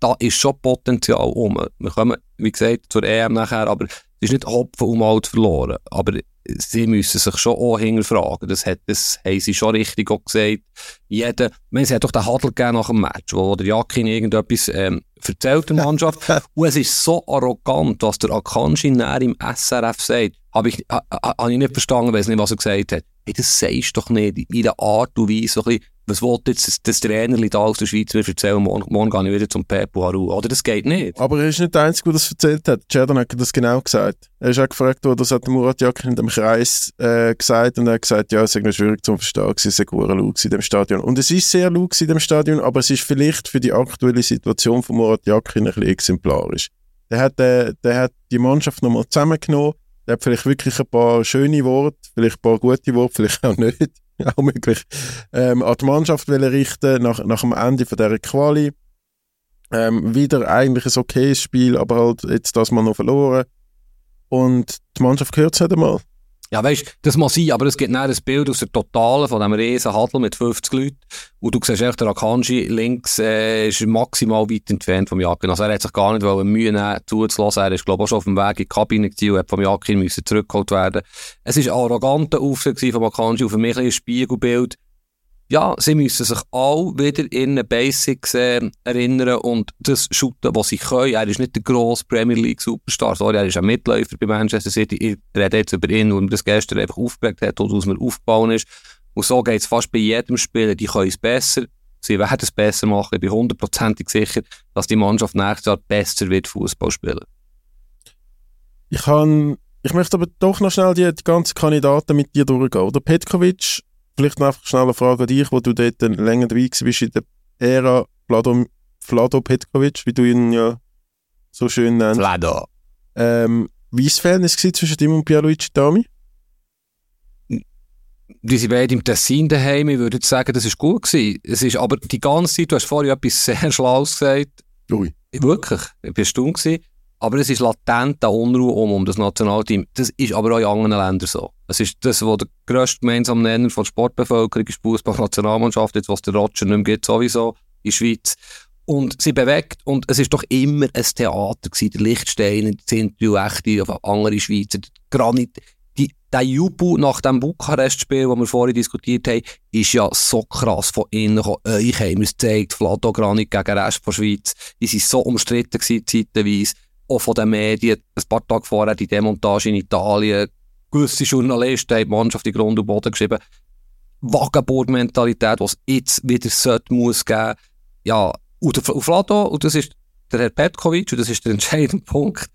da ist schon Potenzial um. Wir kommen, wie gesagt, zur EM nachher, aber es ist nicht Hopfen um alt verloren. Aber sie müssen sich schon auch hinterfragen. Das, hat, das haben sie schon richtig auch gesagt. Jeder, meine, es hat doch den Hadel gegeben nach dem Match, wo der Jakin irgendetwas ähm, erzählt der Mannschaft. [LAUGHS] Und es ist so arrogant, was der Akanji im SRF sagt. Habe ich, ha, ha, hab ich nicht verstanden, weiß nicht, was er gesagt hat. Hey, das sagst du doch nicht in der Art und Weise, so ein bisschen, was wollte jetzt das, Trainerli da aus der Schweiz mir erzählen, morgen, morgen gehe ich wieder zum Pepo Haru. Oder das geht nicht. Aber er ist nicht der Einzige, der das erzählt hat. Jordan hat das genau gesagt. Er ist auch gefragt worden, das hat Murat Yakin in dem Kreis äh, gesagt und er hat gesagt, ja, es ist schwierig zu verstehen, es ist ein laut in dem Stadion. Und es ist sehr laut in dem Stadion, aber es ist vielleicht für die aktuelle Situation von Murat Yakin ein bisschen exemplarisch. Der hat, äh, der hat die Mannschaft nochmal zusammengenommen, der hat vielleicht wirklich ein paar schöne Worte, vielleicht ein paar gute Worte, vielleicht auch nicht [LAUGHS] auch möglich, ähm, an die Mannschaft richten nach, nach dem Ende von dieser Quali. Ähm, wieder eigentlich ein okayes Spiel, aber halt jetzt das mal noch verloren. Und die Mannschaft gehört es halt einmal. Ja, weißt das muss sein, aber es gibt ein Bild aus der Totalen von diesem riesen Hadel mit 50 Leuten. Und du siehst echt, der Akanji links äh, ist maximal weit entfernt vom Jakin. Also er hat sich gar nicht wollen, Mühe nehmen, zuzulassen. Er ist, glaube ich, auch schon auf dem Weg in die Kabine und hat vom müssen zurückgeholt werden. Es war ein arroganter Auftritt von Akanji und für mich ein Spiegelbild ja, sie müssen sich all wieder in den Basics äh, erinnern und das shooten, was sie können. Er ist nicht der grosse Premier League Superstar, sorry, er ist ein Mitläufer bei Manchester City. Ich rede jetzt über ihn, weil man das gestern einfach aufgeprägt hat und aus mir aufgebaut ist. Und so geht es fast bei jedem Spieler. Die können es besser, sie werden es besser machen. Ich bin hundertprozentig sicher, dass die Mannschaft nächstes Jahr besser wird Fußball spielen. Ich, kann, ich möchte aber doch noch schnell die, die ganzen Kandidaten mit dir durchgehen. Oder Petkovic vielleicht noch einfach schnell eine Frage an dich, wo du dort länger dabei bist in der Ära Vlado, Vlado Petkovic, wie du ihn ja so schön nennst. Vlado. Ähm, wie war das Verhältnis zwischen ihm und Pierluigi Dami? Die sind beide im Tessin daheim. Ich würde sagen, das war gut gewesen. Es ist aber die ganze Zeit, du hast vorhin etwas sehr Schlaues gesagt. Ui. Wirklich. Ich war stumm gewesen. Aber es ist latent eine Unruhe um, um das Nationalteam. Das ist aber auch in anderen Ländern so. Es ist das, was der grösste gemeinsame Nenner von der Sportbevölkerung ist, Fußball-Nationalmannschaft, jetzt was der Roger nicht mehr gibt, sowieso, in der Schweiz. Und sie bewegt, und es ist doch immer ein Theater gewesen, der Lichtstein, die Interview, echte, andere Schweizer, der Granit, die, der Jubu nach dem Bukarest-Spiel, das wir vorhin diskutiert haben, ist ja so krass von innen gekommen. Euch haben wir es gezeigt, Flato Granit gegen den Rest der Schweiz. Die waren so umstritten gewesen, zeitweise auch von den Medien, ein paar Tage vorher die Demontage in Italien, gewisse Journalisten haben die Mannschaft in Grund und Boden geschrieben, Vagabond-Mentalität, die es jetzt wieder sollte, muss geben. Ja, und, auf Lado, und das ist der Herr Petkovic, und das ist der entscheidende [LAUGHS] Punkt,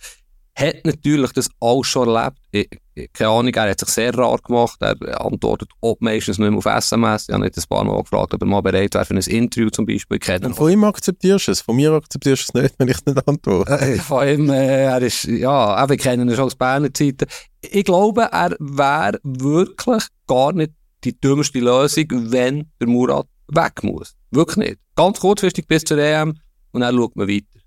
hat natürlich das auch schon erlebt. Ich, keine Ahnung, er hat sich sehr rar gemacht. Er antwortet auch meistens nicht mehr auf SMS. Ich habe nicht ein paar Mal gefragt, ob er mal bereit wäre für ein Interview zum Beispiel. Und von ihm akzeptierst du es? Von mir akzeptierst du es nicht, wenn ich nicht antworte? Äh, von ihm, äh, er ist, ja, wir kennen ihn schon aus Berner Zeiten. Ich glaube, er wäre wirklich gar nicht die dümmste Lösung, wenn der Murat weg muss. Wirklich nicht. Ganz kurzfristig bis zur EM und dann schaut man weiter.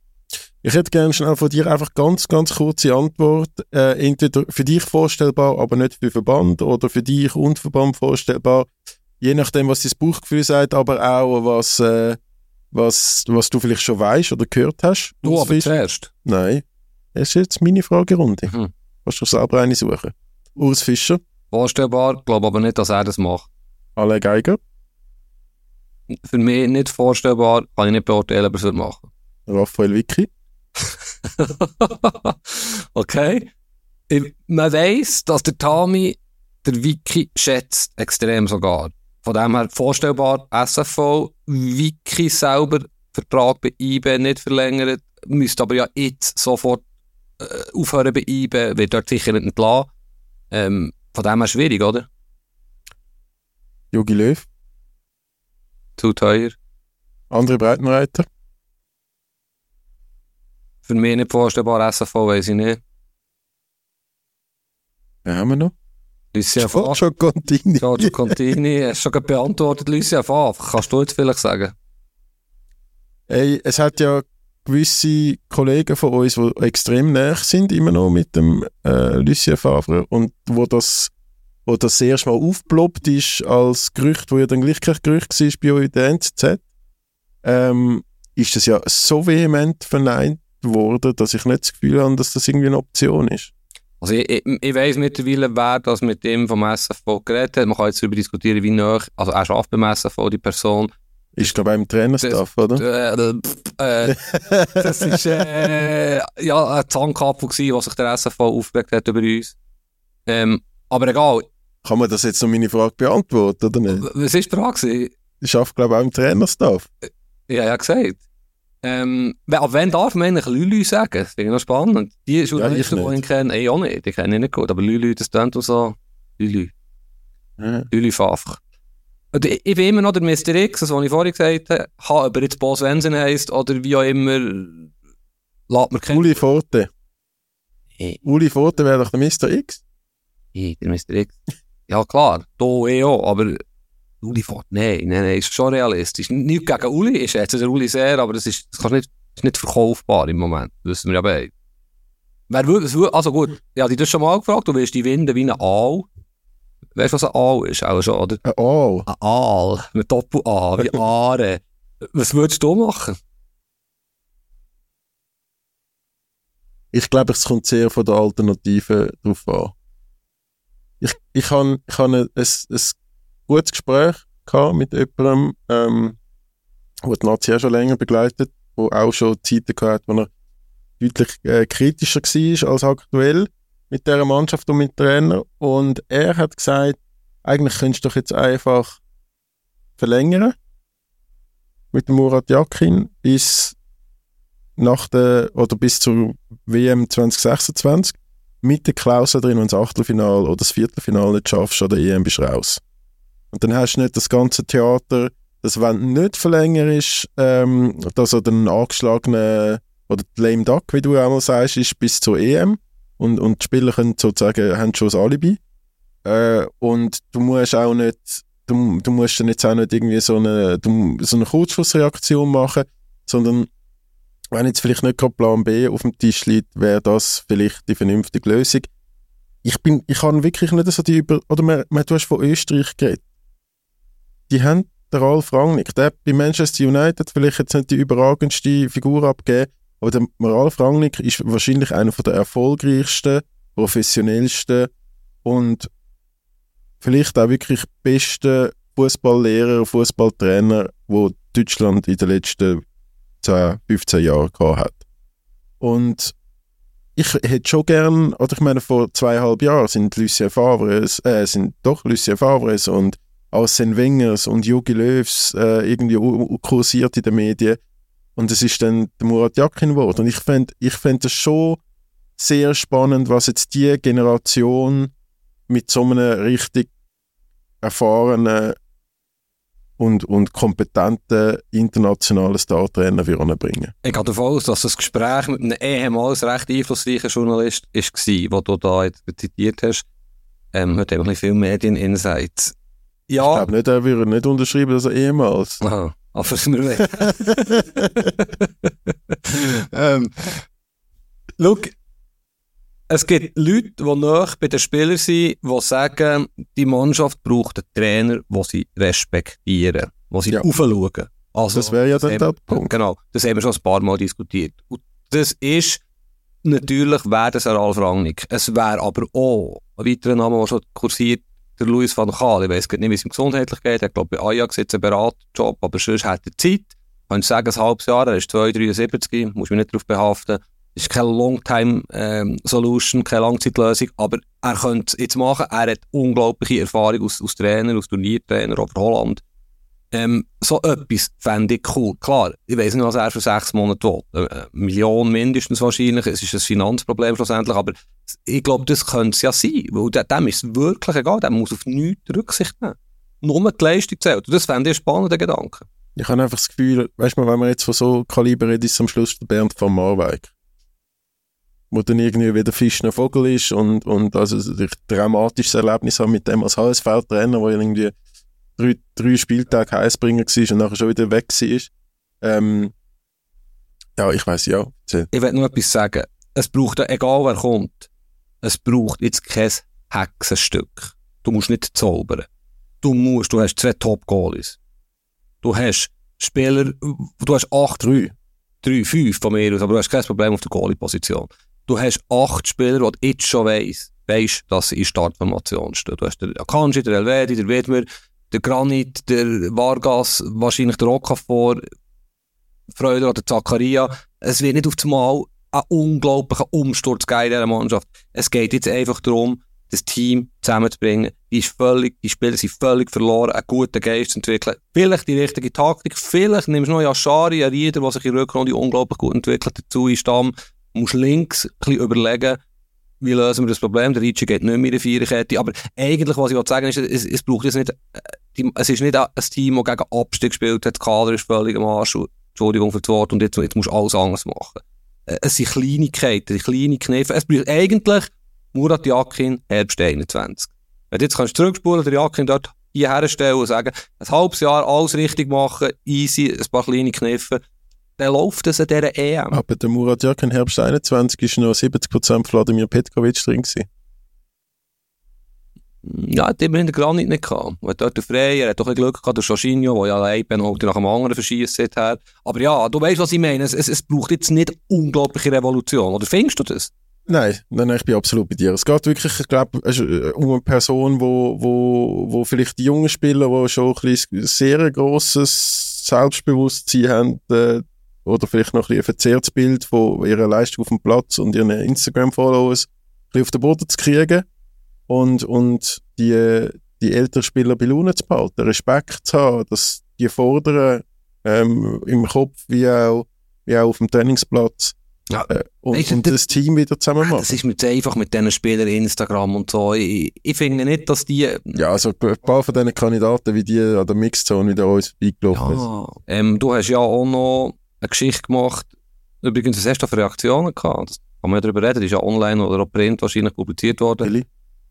Ich hätte gerne schnell von dir einfach ganz, ganz kurze Antwort. Äh, entweder für dich vorstellbar, aber nicht für Verband oder für dich und Verband vorstellbar. Je nachdem, was dein Bauchgefühl sagt, aber auch was, äh, was, was du vielleicht schon weißt oder gehört hast. Du aber zuerst? Nein. Es ist jetzt meine Fragerunde. Mhm. Kannst du selber eine suchen. Urs Fischer. Vorstellbar, glaube aber nicht, dass er das macht. Alle Geiger. Für mich nicht vorstellbar, kann ich nicht beurteilen, ob er es machen Raphael Vicky. [LAUGHS] okay. Man weiss, dass der Tami der Wiki schätzt, extrem sogar. von dem her vorstellbar, SFV, Wiki selber, Vertrag bei IBE nicht verlängert, müsste aber ja jetzt sofort äh, aufhören bei IBE, wird dort sicher nicht entlassen. Ähm, von dem her schwierig, oder? Jogi Löw, Zu teuer. andere Breitenreiter. Für mich nicht vorstellbar, SFV weiß ich nicht. Wen haben wir noch? Lucia Favre. Giorgio Contini. Giorgio Contini, hast du schon beantwortet, Lucia Favre. Kannst du jetzt vielleicht sagen? Ey, es hat ja gewisse Kollegen von uns, die extrem nah sind, immer noch mit dem äh, Lucien Favre und wo das, wo das erste Mal aufgeploppt ist als Gerücht, wo ja dann gleich kein Gerücht war bei euch in der NZZ, ähm, ist das ja so vehement verneint worden, dass ich nicht das Gefühl habe, dass das irgendwie eine Option ist. Also ich, ich, ich weiss mittlerweile, wer das mit dem vom SFV geredet hat. Man kann jetzt darüber diskutieren, wie nah, also er arbeitet beim SFV, die Person. Ist glaube ich im Trainerstaff, oder? Äh, pff, äh, das ist äh, ja, ein Zahnkapfel gewesen, was sich der SFV aufgeregt hat über uns. Ähm, aber egal, Kann man das jetzt noch meine Frage beantworten, oder nicht? was war die Frage? Ich arbeite glaube ich auch im Trainerstaff. Ja, ja, gesagt. Ähm, wann darf man eigentlich Lülü sagen? Das finde ich noch spannend. Die Journalisten, Ja, ich die ich kenne, ich auch nicht. Die kenne ich nicht gut. Aber Lülü, das klingt auch so. Lülü. Ja. Lülü Favre. Ich, ich bin immer noch der Mr. X, das was ich vorhin gesagt habe. habe ob er jetzt Bo Svensson heisst oder wie auch immer. Lässt mir kennen. Uli Forte. Hey, Uli Forte wäre doch der Mr. X. hey, der Mr. X. Ja, klar. Da eh auch. Aber Uli Fort, nein, nein, nein, ist schon realistisch. Nicht gegen Uli, ich schätze der Uli sehr, aber das ist, das kannst nicht, ist nicht verkaufbar im Moment. Das wissen wir beide. Wer wür- was wür- also gut, ja, die das schon mal gefragt, du willst die winden wie ein Aal. Weißt du, was ein Aal ist? Auch schon, oder? Ein Aal. Ein Aal, mit Doppel-A, wie [LAUGHS] Aare. Was würdest du machen? Ich glaube, es kommt sehr von der Alternative drauf an. Ich, ich habe ich hab ein, ein, ein gutes Gespräch gehabt mit jemandem, ähm, der die Nazi auch schon länger begleitet, wo auch schon Zeiten gehabt wo er deutlich äh, kritischer war als aktuell mit dieser Mannschaft und mit Trainer. Und er hat gesagt, eigentlich könntest du doch jetzt einfach verlängern mit dem Murat Yakin bis nach der, oder bis zur WM 2026 mit der Klausel drin, wenn das Achtelfinale oder das Viertelfinale nicht schaffst an der EM bist raus. Und dann hast du nicht das ganze Theater, dass wenn du nicht verlängerst, ähm, dass er dann angeschlagene oder lame duck, wie du einmal sagst, ist bis zur EM und, und die Spieler können sozusagen, haben schon das Alibi. Äh, und du musst auch nicht, du, du musst dann jetzt auch nicht irgendwie so eine, du, so eine Kurzschlussreaktion machen, sondern wenn jetzt vielleicht nicht gerade Plan B auf dem Tisch liegt, wäre das vielleicht die vernünftige Lösung. Ich bin, ich kann wirklich nicht so die über, oder man, man, du hast von Österreich geredet. Die haben der Ralf Rangnick, der hat bei Manchester United vielleicht jetzt nicht die überragendste Figur abgegeben, aber der Ralf Rangnick ist wahrscheinlich einer der erfolgreichsten, professionellsten und vielleicht auch wirklich besten Fußballlehrer, Fußballtrainer, wo Deutschland in den letzten 10, 15 Jahren gehabt hat. Und ich hätte schon gern, oder ich meine, vor zweieinhalb Jahren sind Lucien Favres, äh, sind doch Lucien Favres und Arsene Wengers und Jogi Löws äh, irgendwie kursiert in den Medien. Und es ist dann der Murat Yakin geworden. Und ich fände ich fänd das schon sehr spannend, was jetzt die Generation mit so einem richtig erfahrenen und, und kompetenten internationalen Star-Trainer wir bringen. Ich gehe davon aus, dass das Gespräch mit einem ehemals recht einflussreichen Journalist ist war, den du da zitiert hast. Ähm, hat eben viel Medieninsights. Ich Ja, glaube nicht, er würde nicht unterschreiben, dass er ehemals. [LAUGHS] Aha, aber ist mir weg. [LAUGHS] ähm, schau, es gibt Leute, die nach bei den Spielern sind, die sagen, die Mannschaft braucht einen Trainer, den sie respektieren, den sie Ja. aufschauen. Also, Das wäre ja eben- der Punkt. Genau, das haben wir schon ein paar Mal diskutiert. Und das ist, natürlich wäre das ein Ralf Rangnick. Es wäre aber auch ein weiterer Name, der schon kursiert, der Louis van Gaal. Ich grad nicht, wie es ihm gesundheitlich geht. Er glaube bei Ajax jetzt einen Beratjob, aber sonst hat er Zeit. Ich sagen, ein halbes Jahr, er ist 2,73, muss mich nicht darauf behaften. ist keine Long-Time-Solution, keine Langzeitlösung, aber er könnte es jetzt machen. Er hat unglaubliche Erfahrung aus, aus Trainer, aus Turniertrainer over Holland. Ähm, so etwas fände ich cool. Klar, ich weiß nicht, was er für sechs Monate will. Eine Million mindestens wahrscheinlich. Es ist ein Finanzproblem schlussendlich, aber ich glaube, das könnte es ja sein. Weil de- dem ist es wirklich egal. Der muss auf nichts Rücksicht nehmen. Nur die Leistung zählt. Und das fände ich ein spannender Gedanke. Ich habe einfach das Gefühl, weißt du, wenn man jetzt von so Kaliber redet, ist am Schluss der Bernd von Marwijk. Wo dann irgendwie wieder Fisch ein Vogel ist und, und also ein dramatisches Erlebnis haben mit dem als HSV-Trainer, wo irgendwie drei, drei Spieltage Heißbringer war und nachher schon wieder weg war. Ähm, ja, ich weiß ja. erzähl. Ich will nur etwas sagen. Es braucht, egal wer kommt, es braucht jetzt kein Hexenstück. Du musst nicht zaubern. Du musst, du hast zwei Top-Goalies. Du hast Spieler, du hast acht, Drei. drei, fünf von mir aus, aber du hast kein Problem auf der Goalie-Position. Du hast acht Spieler, die jetzt schon weiss, weisst, dass sie in Startformation stehen. Du hast den Akanji, der Elvedi, der Widmer, der Granit, der Vargas, wahrscheinlich der Okafor, Freude oder Zakaria. Es wird nicht auf einmal ein unglaublicher Umsturz geben in dieser Mannschaft. Es geht jetzt einfach darum, das Team zusammenzubringen. Die, ist völlig, die Spieler sind völlig verloren, einen guten Geist zu entwickeln. Vielleicht die richtige Taktik, vielleicht nimmst du noch Yashari, einen Rieder, der sich in Rückrunde unglaublich gut entwickelt, dazu in Stamm. Du musst links ein bisschen überlegen, wie lösen wir das Problem. Der Ricci geht nicht mehr in die Viererkette. Aber eigentlich, was ich sagen, ist, es, es braucht jetzt nicht, äh, es ist nicht ein Team, das gegen Abstieg gespielt hat. Der Kader ist völlig am Arsch. Und- Entschuldigung für das Wort. Und jetzt, jetzt musst du alles anders machen. Äh, Es sind Kleinigkeiten, kleine Kniffe. Es braucht eigentlich Murat Yakin, Herbst 21. Wenn du jetzt kannst zurückspulen, der Yakin dort hierher stellen und sagen, ein halbes Jahr alles richtig machen, easy, ein paar kleine Kniffe, dann läuft es an dieser EM. Aber der Murat Jakin Herbst 21 ist noch 70% Vladimir Petkovic drin gewesen. Ja, hat immerhin den Granit nicht gehabt. Er hat dort den Frey, er hat doch ein Glück gehabt, der Jorginho, der ja allein Penalty nach dem anderen verschießt hat. Aber ja, du weißt, was ich meine. Es, es, es braucht jetzt nicht unglaubliche Revolution. Oder findest du das? Nein, nein, ich bin absolut bei dir. Es geht wirklich, ich glaube, äh, um eine Person, wo, wo, wo vielleicht die jungen Spieler, die schon ein sehr grosses Selbstbewusstsein haben, äh, oder vielleicht noch ein, ein verzerrtes Bild von ihrer Leistung auf dem Platz und ihren Instagram-Followers auf den Boden zu kriegen und, und die, die älteren Spieler bei Laune zu behalten, Respekt zu haben, dass die fordern, ähm, im Kopf wie auch, wie auch auf dem Trainingsplatz. Ja. Äh, und, Weißt und das- das Team wieder zusammen Das machen. ist mir zu einfach mit diesen Spielern Instagram und so. Ich, ich finde nicht, dass die... Ja, also ein paar von diesen Kandidaten, wie die an der Mixzone wieder uns vorbeigelaufen sind. Ja, ähm, du hast ja auch noch eine Geschichte gemacht. Übrigens, was hast du für Reaktionen gehabt? Das kann man ja darüber reden. Die ist ja online oder auch print wahrscheinlich publiziert worden. Willi?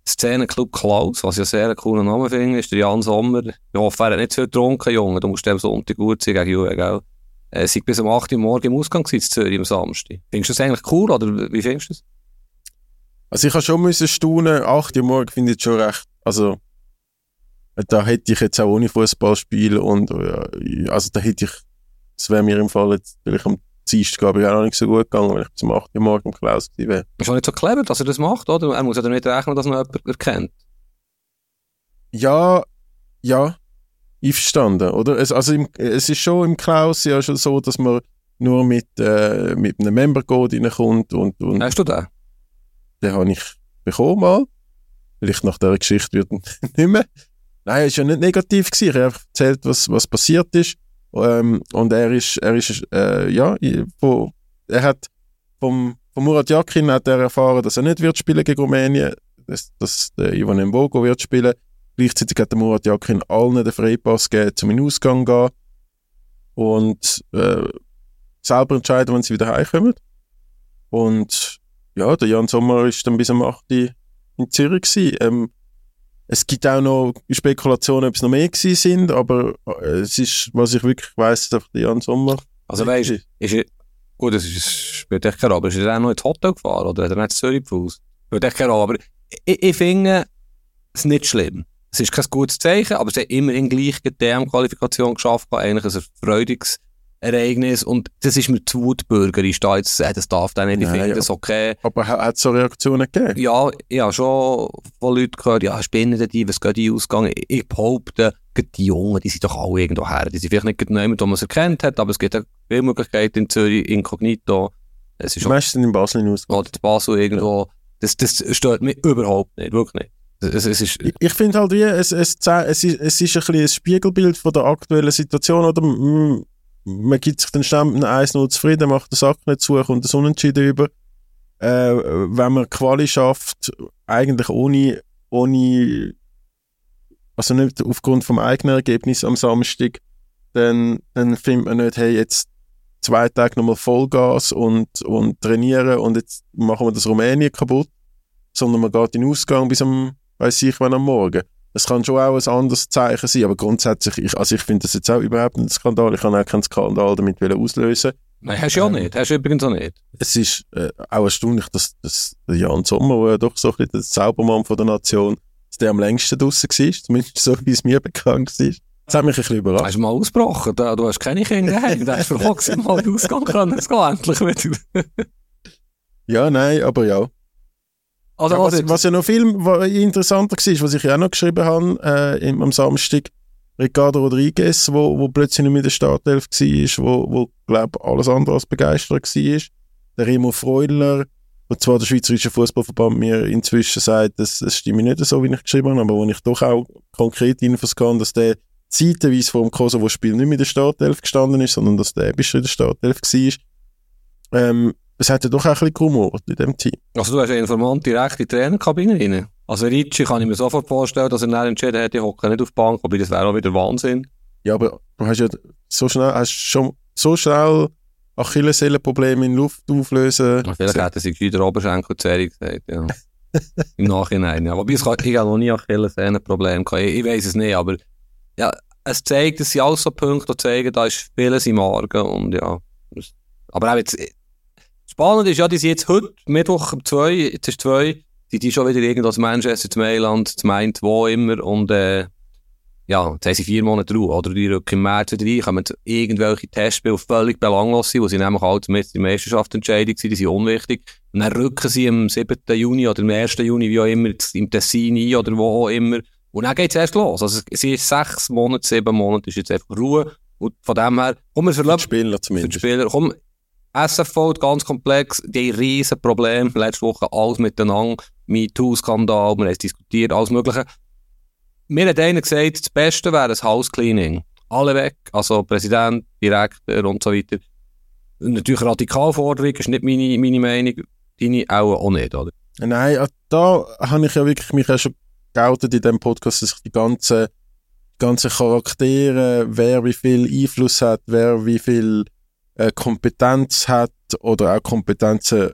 Szenenclub Klaus, was ich ja sehr einen coolen Namen finde, ist der Jan Sommer. Ich hoffe, er hat nicht zu viel getrunken, Junge. Du musst dem Sonntag gut sein gegen Juve, gell? Äh, sei bis um 8 Uhr morgen im Ausgang gewesen, Zürich am Samstag. Findest du das eigentlich cool, oder wie findest du das? Also ich habe schon müssen staunen, 8 Uhr morgen finde ich schon recht, also da hätte ich jetzt auch ohne Fußballspiel und äh, also da hätte ich, das wäre mir im Fall jetzt vielleicht am Dienstag glaube ich auch noch nicht so gut gegangen, wenn ich bis um 8 Uhr morgen im Klaus gewesen wäre. Ist auch nicht so clever, dass er das macht, oder? Er muss ja damit rechnen, dass noch jemand erkennt. Ja, ja, einverstanden, oder? Es, also im, es ist schon im Klaus ja schon so, dass man nur mit, äh, mit einem Member-Code reinkommt und, und Hast du den? den habe ich bekommen mal. Vielleicht nach dieser Geschichte wird [LAUGHS] nicht mehr. Nein, es war ja nicht negativ. Gewesen. Ich habe einfach erzählt, was, was passiert ist. Ähm, und er ist, er ist äh, ja, von, er hat vom, vom Murat Yakin hat er erfahren, dass er nicht wird spielen gegen Rumänien, dass, dass der Ivan Mbogo wird spielen. Gleichzeitig hat der Murat Yakin allen den Freipass gegeben, zum Ausgang gehen. Und äh, selber entscheiden, wenn sie wieder heimkommen. Und ja, der Jan Sommer ist dann bis am 8. Uhr in Zürich gewesen. Ähm, es gibt auch noch Spekulationen, ob es noch mehr gewesen sind, aber äh, es ist, was ich wirklich weiss, ist einfach Jan Sommer. Also weißt du, ist er, gut, das ist, spielt echt keine Rolle, aber ist er auch noch ins Hotel gefahren oder hat er nicht Zürich gefußt? Spielt echt keine Rolle, aber ich, ich finde es nicht schlimm. Es ist kein gutes Zeichen, aber es hat immerhin gleich die DM-Qualifikation geschafft, eigentlich ein freudiges Ereignis und das ist mir zu wutbürgerisch, da jetzt zu sagen, das darf dann nicht, ich finde ja. das okay. Aber ha- hat es so Reaktionen gegeben? Ja, ich habe schon von Leuten gehört, ja, spinnen die, was geht die Ausgang? Ich, ich behaupte, die Jungen, die sind doch alle irgendwo her. Die sind vielleicht nicht genau jemand, wo man es erkannt hat, aber es gibt auch viele Möglichkeiten in Zürich, inkognito. Es ist Die auch meisten sind in Basel in Ausgang. gerade in Basel irgendwo. Das, das stört mich überhaupt nicht, wirklich nicht. Es, es ist, Ich, finde halt, wie, es, es, es, ist, es ist ein, bisschen ein Spiegelbild von der aktuellen Situation. Oder? Man gibt sich den Stamm mit einem 1-0 zufrieden, macht den Sack nicht zu, kommt das Unentschieden über. Äh, wenn man Quali schafft, eigentlich ohne, ohne, also nicht aufgrund vom eigenen Ergebnis am Samstag, dann, dann findet man nicht, hey, jetzt zwei Tage nochmal Vollgas und, und trainieren und jetzt machen wir das Rumänien kaputt, sondern man geht in den Ausgang bis am, weiß ich wann am Morgen. Das kann schon auch ein anderes Zeichen sein, aber grundsätzlich, ich, also ich finde das jetzt auch überhaupt nicht ein Skandal. Ich kann auch keinen Skandal damit auslösen. nein, hast du ja Ähm. nicht. Hast du übrigens auch nicht. Es ist äh, auch erstaunlich, dass, dass Jan Sommer, der ja doch so ein bisschen der Zaubermann von der Nation, dass der am längsten draussen war, zumindest so, wie es mir bekannt war. Das hat mich ein bisschen überrascht. Hast du mal ausgebrochen? Da, du hast keine Kinder daheim. Da hast du froh [LAUGHS] mal den Ausgang können. Es geht endlich wieder. Ja, nein, aber ja. Also, Ja, was, also, was ja noch viel interessanter war, was ich ja auch noch geschrieben habe äh, am Samstag, Ricardo Rodriguez, wo, wo plötzlich nicht mehr in der Startelf war, wo, wo glaube alles andere als begeistert war. Der Remo Freudler, wo zwar der Schweizerische Fußballverband mir inzwischen sagt, das, das stimmt nicht so, wie ich geschrieben habe, aber wo ich doch auch konkret Infos kann, dass der zeitweise vor dem Kosovo-Spiel nicht mehr in der Startelf gestanden ist, sondern dass der bis in der Startelf war. Ähm, es hat ja doch auch ein bisschen gerumort in dem Team. also du hast einen Informant direkt in die Trainerkabine rein. Also Ricci kann ich mir sofort vorstellen, dass er dann entschieden hat, ich hocke nicht auf die Bank, aber das wäre auch wieder Wahnsinn. Ja, aber du hast ja so schnell, hast schon so schnell Achillessehnenprobleme in Luft auflösen. Vielleicht hätte sich wieder Oberschenkelzerrung gesagt, ja. [LAUGHS] Im Nachhinein, ja. Wobei, ich habe noch nie Achillessehnenproblem gehabt. Ich, ich weiß es nicht, aber ja, es zeigt, es sind alles so Punkte, die zeigen, da ist vieles im Argen und ja. Aber auch jetzt, spannend ist ja, die sind jetzt heute, Mittwoch um zwei, jetzt ist zwei, die, die schon wieder irgendwo aus Manchester, zu Mailand, zu Meint, wo immer und äh, ja, jetzt haben sie vier Monate Ruhe, oder die rücken im März wieder rein, kommen irgendwelche Testspiele völlig belanglos sind, wo sie nämlich halt mit der Meisterschaft entscheidig sind, die sind unwichtig. Und dann rücken sie am 7. Juni oder am 1. Juni, wie auch immer, im Tessin ein oder wo auch immer. Und dann geht's erst los. Also es sind sechs Monate, sieben Monate ist jetzt einfach Ruhe. Und von dem her, komm, wir Für die verlassen Spieler für die zumindest. Spieler. Komm, SFV, ganz komplex, die riesen Probleme. Letzte Woche alles miteinander. MeToo-Skandal, wir haben es diskutiert, alles Mögliche. Mir hat einer gesagt, das Beste wäre ein House-Cleaning. Alle weg, also Präsident, Direktor und so weiter. Natürlich Radikalforderung, ist nicht meine, meine Meinung. Deine auch, auch nicht, oder? Nein, äh, da habe ich ja wirklich mich auch schon geoutet in dem Podcast, dass ich die ganzen, ganzen Charaktere, wer wie viel Einfluss hat, wer wie viel äh, Kompetenz hat oder auch Kompetenzen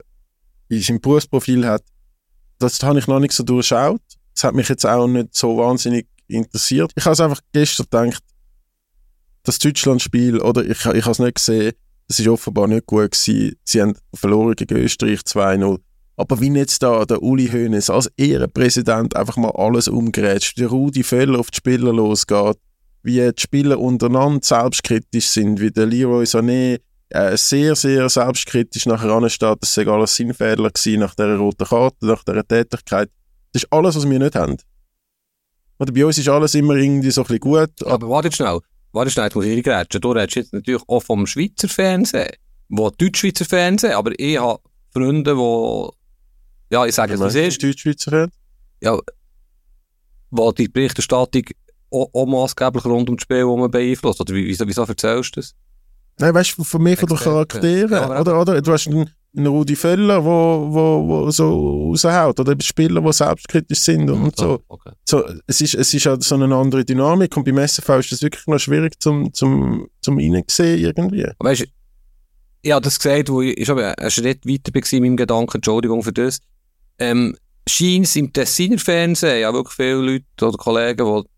in seinem Berufsprofil hat, das habe ich noch nicht so durchschaut. Das hat mich jetzt auch nicht so wahnsinnig interessiert. Ich habe es einfach gestern gedacht, das Deutschlandspiel, oder ich, ich habe es nicht gesehen, das ist offenbar nicht gut gewesen. Sie haben verloren gegen Österreich 2-0. Aber wie jetzt da der Uli Hoeneß als Ehrenpräsident einfach mal alles umgrätscht, wie Rudi Völler auf die Spieler losgeht, wie die Spieler untereinander selbstkritisch sind, wie der Leroy Sané äh, sehr, sehr selbstkritisch nachher ansteht, das sei alles sein Fehler gewesen, nach dieser roten Karte, nach dieser Tätigkeit. Das ist alles, was wir nicht haben. Oder bei uns ist alles immer irgendwie so ein bisschen gut, aber Aber warte schnell, warte schnell, jetzt muss ich reingrätschen. Du redest jetzt natürlich auch vom Schweizer Fernsehen, wo Deutschschweizer Fernsehen, aber ich habe Freunde, die, ja, ich sage jetzt, was ist, Deutschschweizer Fan. ja, wo die Berichterstattung auch, auch maßgeblich rund um das Spiel, wo man beeinflusst. Oder wie- wieso, wieso erzählst du das? Nein, weißt du, von mir von den. Charakteren. Ja, oder, oder du hast einen, einen Rudi Völler, wo, wo, wo so raushaut. Oder Spieler, die selbstkritisch sind und so. Okay. so es, ist, es ist halt so eine andere Dynamik. Und beim SFV ist das wirklich noch schwierig zum, zum, zum reinsehen irgendwie. Aber weißt du, ich habe das gesagt, wo ich schon einen Schritt weiter war in meinem Gedanken, Entschuldigung für das. Ähm, scheint es im Tessiner Fernsehen, ja wirklich viele Leute oder Kollegen, die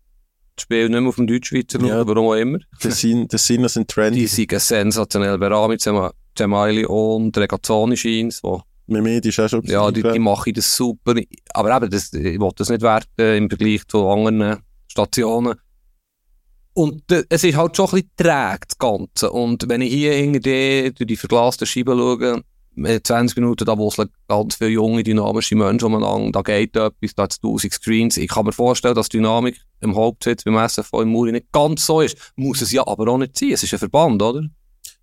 das Spiel nicht mehr auf dem Deutschschweizer Ja. warum auch immer. Das sind, das sind, das sind trendy. Die sind sensationell beraten mit Zema- Gemaili und Regazzoni scheint wo Mehmedi ist auch schon Ja, die, die machen das super. Aber eben, das, ich will das nicht werten im Vergleich zu anderen Stationen. Und äh, es ist halt schon ein bisschen träge, das Ganze. Und wenn ich hier hinter die, durch die verglasten Scheiben schaue, mit 20 Minuten, da wusseln ganz viele junge, dynamische Menschen umeinander, da geht etwas, da hat es 1000 Screens. Ich kann mir vorstellen, dass die Dynamik im Hauptsitz beim SFV im Muri nicht ganz so ist. Muss es ja aber auch nicht sein. Es ist ein Verband, oder?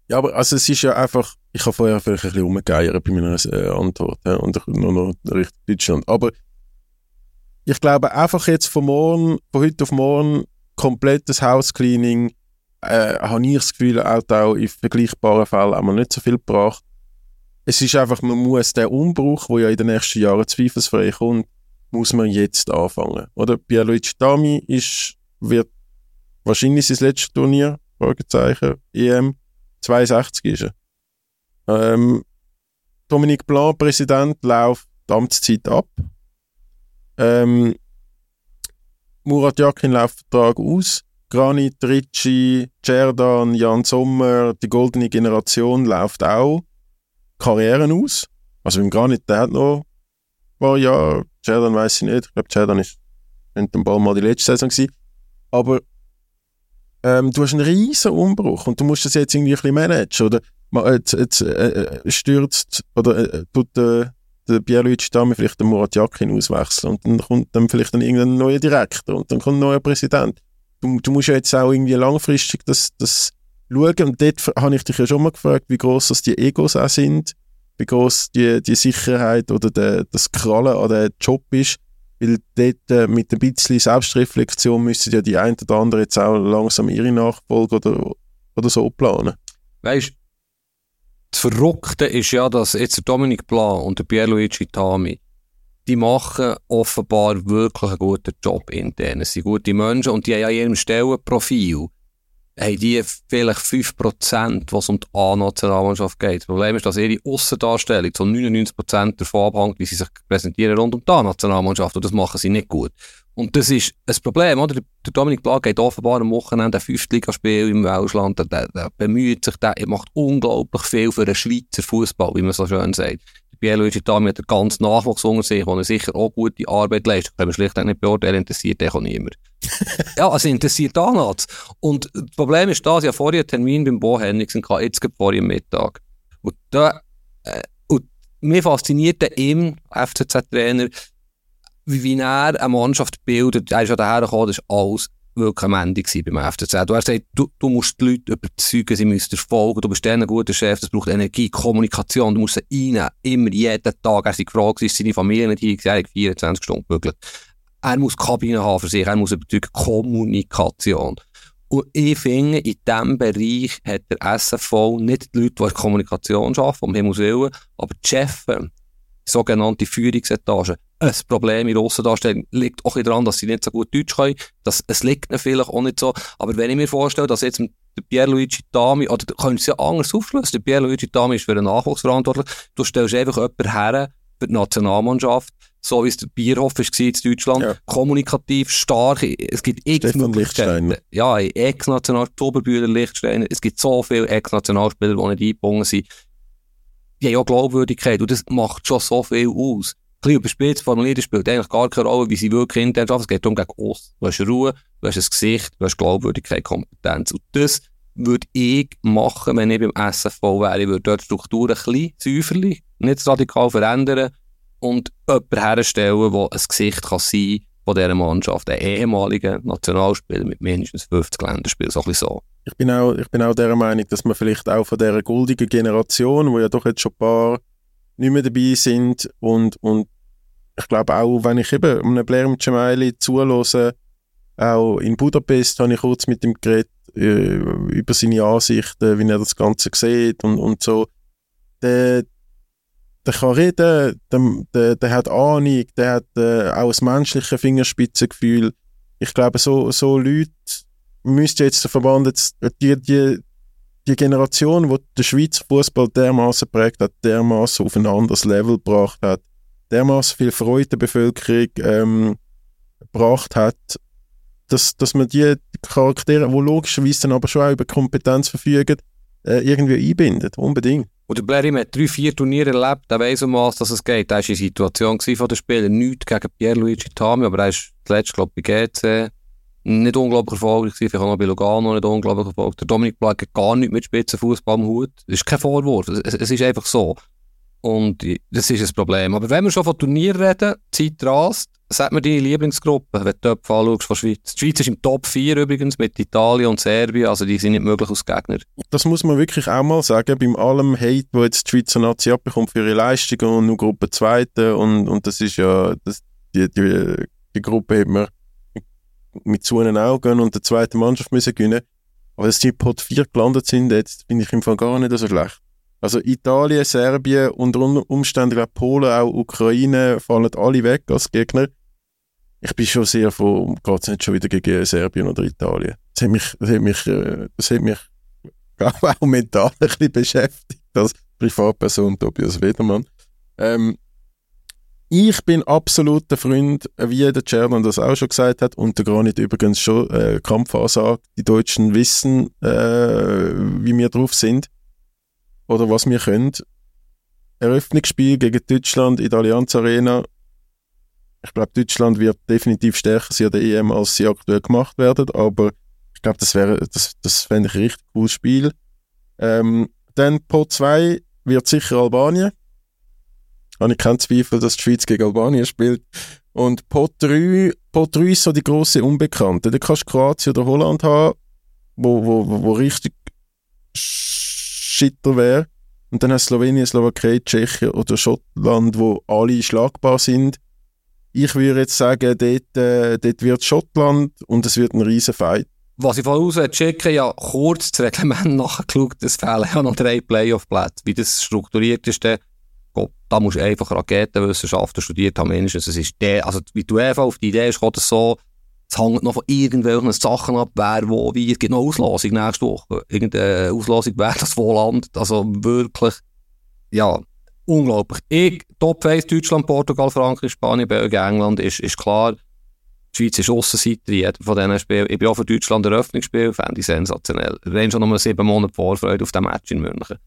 Ja, aber also es ist ja einfach, ich habe vorher vielleicht ein bisschen rumgeiert bei meiner äh, Antwort ja, und nur noch Richtung Deutschland. Aber ich glaube einfach jetzt von morgen, von heute auf morgen, komplettes Housecleaning, äh, habe ich das Gefühl, auch in vergleichbaren Fällen haben wir nicht so viel gebracht. Es ist einfach, man muss den Umbruch, der ja in den nächsten Jahren zweifelsfrei kommt, muss man jetzt anfangen. Oder Pierluigi Dami ist, wird wahrscheinlich sein letztes Turnier, Fragezeichen, EM, 62 ist er. Ähm, Dominique Blanc, Präsident, läuft die Amtszeit ab. Ähm, Murat Yakin läuft Vertrag aus. Granit, Ricci, Cerdan, Jan Sommer, die goldene Generation läuft auch Karrieren aus. Also im Granit, der hat noch ein paar Jahre. Cerdan weiß ich nicht. Ich glaube, Cerdan ist mit dem Ball mal die letzte Saison gewesen. Aber ähm, du hast einen riesen Umbruch und du musst das jetzt irgendwie ein bisschen managen. Oder jetzt, jetzt äh, äh, stürzt oder äh, tut äh, der Pierluigi Dami vielleicht den Murat Yakin auswechseln und dann kommt dann vielleicht dann irgendein neuer Direktor und dann kommt ein neuer Präsident. Du, du musst ja jetzt auch irgendwie langfristig das, das schauen und dort habe ich dich ja schon mal gefragt, wie groß das die Egos auch sind, wie groß die, die Sicherheit oder der, das Krallen an den Job ist, weil dort äh, mit ein bisschen Selbstreflexion müssen ja die einen oder anderen jetzt auch langsam ihre Nachfolge oder, oder so planen. Weißt das Verrückte ist ja, dass jetzt der Dominic Blanc und der Pierluigi Tami, die machen offenbar wirklich einen guten Job intern. Es sind gute Menschen und die haben ja ihrem Stellenprofil haben die vielleicht 5%, was um die A-Nationalmannschaft geht. Das Problem ist, dass ihre Aussendarstellung zu 99% davon abhängt, wie sie sich präsentieren rund um die A-Nationalmannschaft. Und das machen sie nicht gut. Und das ist ein Problem, oder? Der Dominik Blag geht offenbar am Wochenende ein Fünftligaspiel im Welschland, der, der, bemüht sich, der macht unglaublich viel für den Schweizer Fußball, wie man so schön sagt. Pierluigi Tami hat einen ganz Nachwuchs unter sich, wo er sicher auch gute Arbeit leistet. Können wir schlichtweg nicht beurteilen, interessiert den auch niemand. [LAUGHS] ja, also interessiert da nichts. Und das Problem ist das, ich vorher einen Termin beim Bo Henningsen gehabt, jetzt vor am Mittag. Und da, äh, und mir fasziniert im FCZ-Trainer, wie, wie er eine Mannschaft bildet. Er ist ja daher gekommen, das ist alles wirklich am Ende beim FCZ. Du hast gesagt, du, du musst die Leute überzeugen, sie müssen dir folgen, du bist ein guter Chef, das braucht Energie, Kommunikation, du musst sie reinnehmen, immer, jeden Tag. Er ist gefragt, ist seine Familie nicht hier, er hat 24 Stunden gebügelt. Er muss Kabine haben für sich, er muss überzeugen, Kommunikation. Und ich finde, in diesem Bereich hat der SFV nicht die Leute, die Kommunikation arbeiten, um Himmels Willen, aber die Chefs, sogenannte Führungsetage, ein Problem in der Aussendarstellung liegt auch daran, dass sie nicht so gut Deutsch können. Das, es liegt ihnen vielleicht auch nicht so. Aber wenn ich mir vorstelle, dass jetzt der Pierluigi Dami, oder du könntest es ja anders aufschlüssen, der Pierluigi Dami ist für den Nachwuchs verantwortlich, du stellst einfach jemanden her für die Nationalmannschaft, so wie es der Bierhoff war in Deutschland, ja. kommunikativ, stark, es gibt x Möglichkeiten. Ja, Ex-National, Oberbühler, Lichtsteiner, es gibt so viele Ex-Nationalspieler, die nicht eingebunden sind. Die haben ja Glaubwürdigkeit und das macht schon so viel aus bisschen überspitzt formuliert, spielt eigentlich gar keine Rolle, wie sie wirklich intern arbeiten. Es geht darum, gegen uns. Du hast Ruhe, du hast ein Gesicht, du hast Glaubwürdigkeit, Kompetenz. Und das würde ich machen, wenn ich beim SFV wäre. Ich würde dort die Struktur ein bisschen säuferlich, nicht radikal verändern und jemanden herstellen, der ein Gesicht kann sein von dieser Mannschaft. Ein ehemaliger Nationalspieler mit mindestens 50 Länderspielen, so ein bisschen so. Ich bin auch, ich bin auch der Meinung, dass man vielleicht auch von dieser goldigen Generation, wo ja doch jetzt schon ein paar nicht mehr dabei sind und, und ich glaube auch, wenn ich eben einem Blair Cemaili zulose, auch in Budapest habe ich kurz mit ihm geredet äh, über seine Ansichten, wie er das Ganze sieht und, und so. Der, der kann reden, der, der, der hat Ahnung, der hat äh, auch ein menschliches Fingerspitzengefühl. Ich glaube, so, so Leute müsste jetzt der Verband jetzt, die, die, die Generation, die den Schweizer Fußball dermaßen prägt hat, dermaßen auf ein anderes Level gebracht hat, dermaßen viel Freude der Bevölkerung ähm, gebracht hat, dass, dass man die Charaktere, die logischerweise dann aber schon auch über Kompetenz verfügen, äh, irgendwie einbindet, unbedingt. Und der Blair hat drei, vier Turniere erlebt, der weiss um dass es geht. Er war der Situation von den Spielern, nichts gegen Pierluigi Tami, aber er ist zuletzt, glaube ich, bei GC nicht unglaublich erfolgreich gewesen, vielleicht auch noch bei Lugano nicht unglaublich erfolgreich. Der Dominik Black hat gar nichts mit Spitzenfußball am Hut. Das ist kein Vorwurf, es, es ist einfach so. Und das ist ein Problem. Aber wenn wir schon von Turnier reden, Zeit rast, sag mir deine Lieblingsgruppe, wenn du Top anschaust von Schweiz. Die Schweiz ist im Top 4 übrigens mit Italien und Serbien, also die sind nicht möglich als Gegner. Das muss man wirklich auch mal sagen, beim allem Hate, wo jetzt die Schweizer Nazi abbekommt für ihre Leistungen und nur Gruppe Zweite und, und das ist ja, das, die, die, die Gruppe hat man mit zu einem Augen und der zweiten Mannschaft müssen gewinnen. Aber dass die Pot 4 gelandet sind, jetzt finde ich im Fall gar nicht so schlecht. Also Italien, Serbien und unter Umständen glaube Polen, auch Ukraine fallen alle weg als Gegner. Ich bin schon sehr froh, geht es nicht schon wieder gegen Serbien oder Italien. Das hat mich, das hat mich, das hat mich [LAUGHS] auch mental ein bisschen beschäftigt als Privatperson Tobias Wedermann. Ähm, ich bin absoluter Freund, wie der Cerdan das auch schon gesagt hat, und der Granit übrigens schon äh, Kampfansage. Die Deutschen wissen, äh, wie wir drauf sind oder was wir können. Eröffnungsspiel gegen Deutschland in der Allianz Arena. Ich glaube, Deutschland wird definitiv stärker sein an der EM, als sie aktuell gemacht werden, aber ich glaube, das wäre, das, das fände ich ein richtig cooles Spiel. Ähm, dann Pot 2 wird sicher Albanien. Habe ich keinen Zweifel, dass die Schweiz gegen Albanien spielt. Und Pot 3, Pot 3 ist so die große Unbekannte. Da kannst du Kroatien oder Holland haben, wo, wo, wo richtig Shitter wäre. Und dann hast du Slowenien, Slowakei, Tschechien oder Schottland, wo alle schlagbar sind. Ich würde jetzt sagen, dort, äh, dort wird Schottland und es wird ein riesen Fight. Was ich voraus checke, ja kurz das Reglement [LAUGHS] nachgeschaut, es fehlen ja noch drei Playoff-Plätze. Wie das strukturiert ist, dann, da musst du einfach Raketenwissenschaften studiert haben, mindestens. Es ist der, also wie du einfach auf die Idee ist, es so, es hängt noch von irgendwelchen Sachen ab, wer wo wie. Es gibt noch Auslosung nächste Woche. Irgendeine Auslosung, wer das wo landet. Also wirklich, ja, unglaublich. Ich, Top 1, Deutschland, Portugal, Frankreich, Spanien, Belgien, England, ist, ist klar. Die Schweiz ist Aussenseiter von diesen Spielen. Ich bin auch für Deutschland Eröffnungsspiel, fände ich sensationell. Wir haben schon noch sieben Monate Vorfreude auf das Match in München.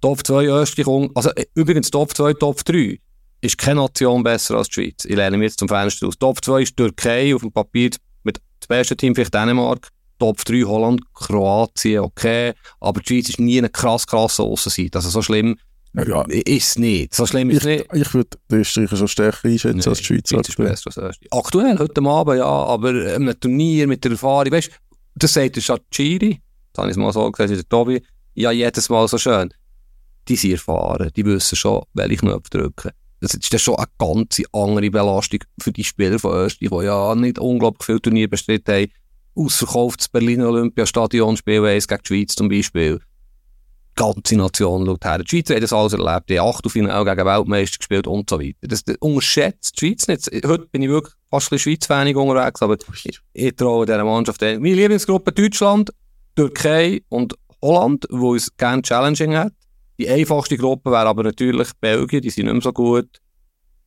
Top 2 Österreich, also äh, übrigens Top 2, Top 3 ist keine Nation besser als die Schweiz. Ich lehne mich jetzt zum Fenster aus. Top 2 ist Türkei auf dem Papier mit dem besten Team vielleicht Dänemark. Top 3 Holland, Kroatien, okay. Aber die Schweiz ist nie eine krass, krasse Aussenseite. Also so schlimm ja. ist es nicht. So schlimm ist ich, nicht. Ich würde die Österreicher schon stärker einschätzen nee, als die Schweiz. Schweiz ist besser als Österreich. Aktuell, heute Abend, ja. Aber einem Turnier mit der Erfahrung, weißt du, das sagt der Schachiri, das habe ich mal so gesagt, der Tobi, ja, jedes Mal so schön. Die sind erfahren, die wissen schon, welche Knöpfe drücken. Das ist schon eine ganz andere Belastung für die Spieler von Österreich, die ja nicht unglaublich viele Turniere bestritten haben. Ausverkauftes Berliner Olympiastadion, Spiel 1 gegen die Schweiz zum Beispiel. Die ganze Nation schaut her. Die Schweizer haben das alles erlebt. Die Achtelfinale gegen Weltmeister gespielt und so weiter. Das, das unterschätzt die Schweiz nicht. Heute bin ich wirklich fast ein bisschen Schweiz-Fanig unterwegs, aber ich, ich traue dieser Mannschaft ein. Meine Lieblingsgruppe Deutschland, Türkei und Holland, wo es gerne challenging hat. Die einfachste Gruppe wäre aber natürlich Belgien, die sind nicht mehr so gut.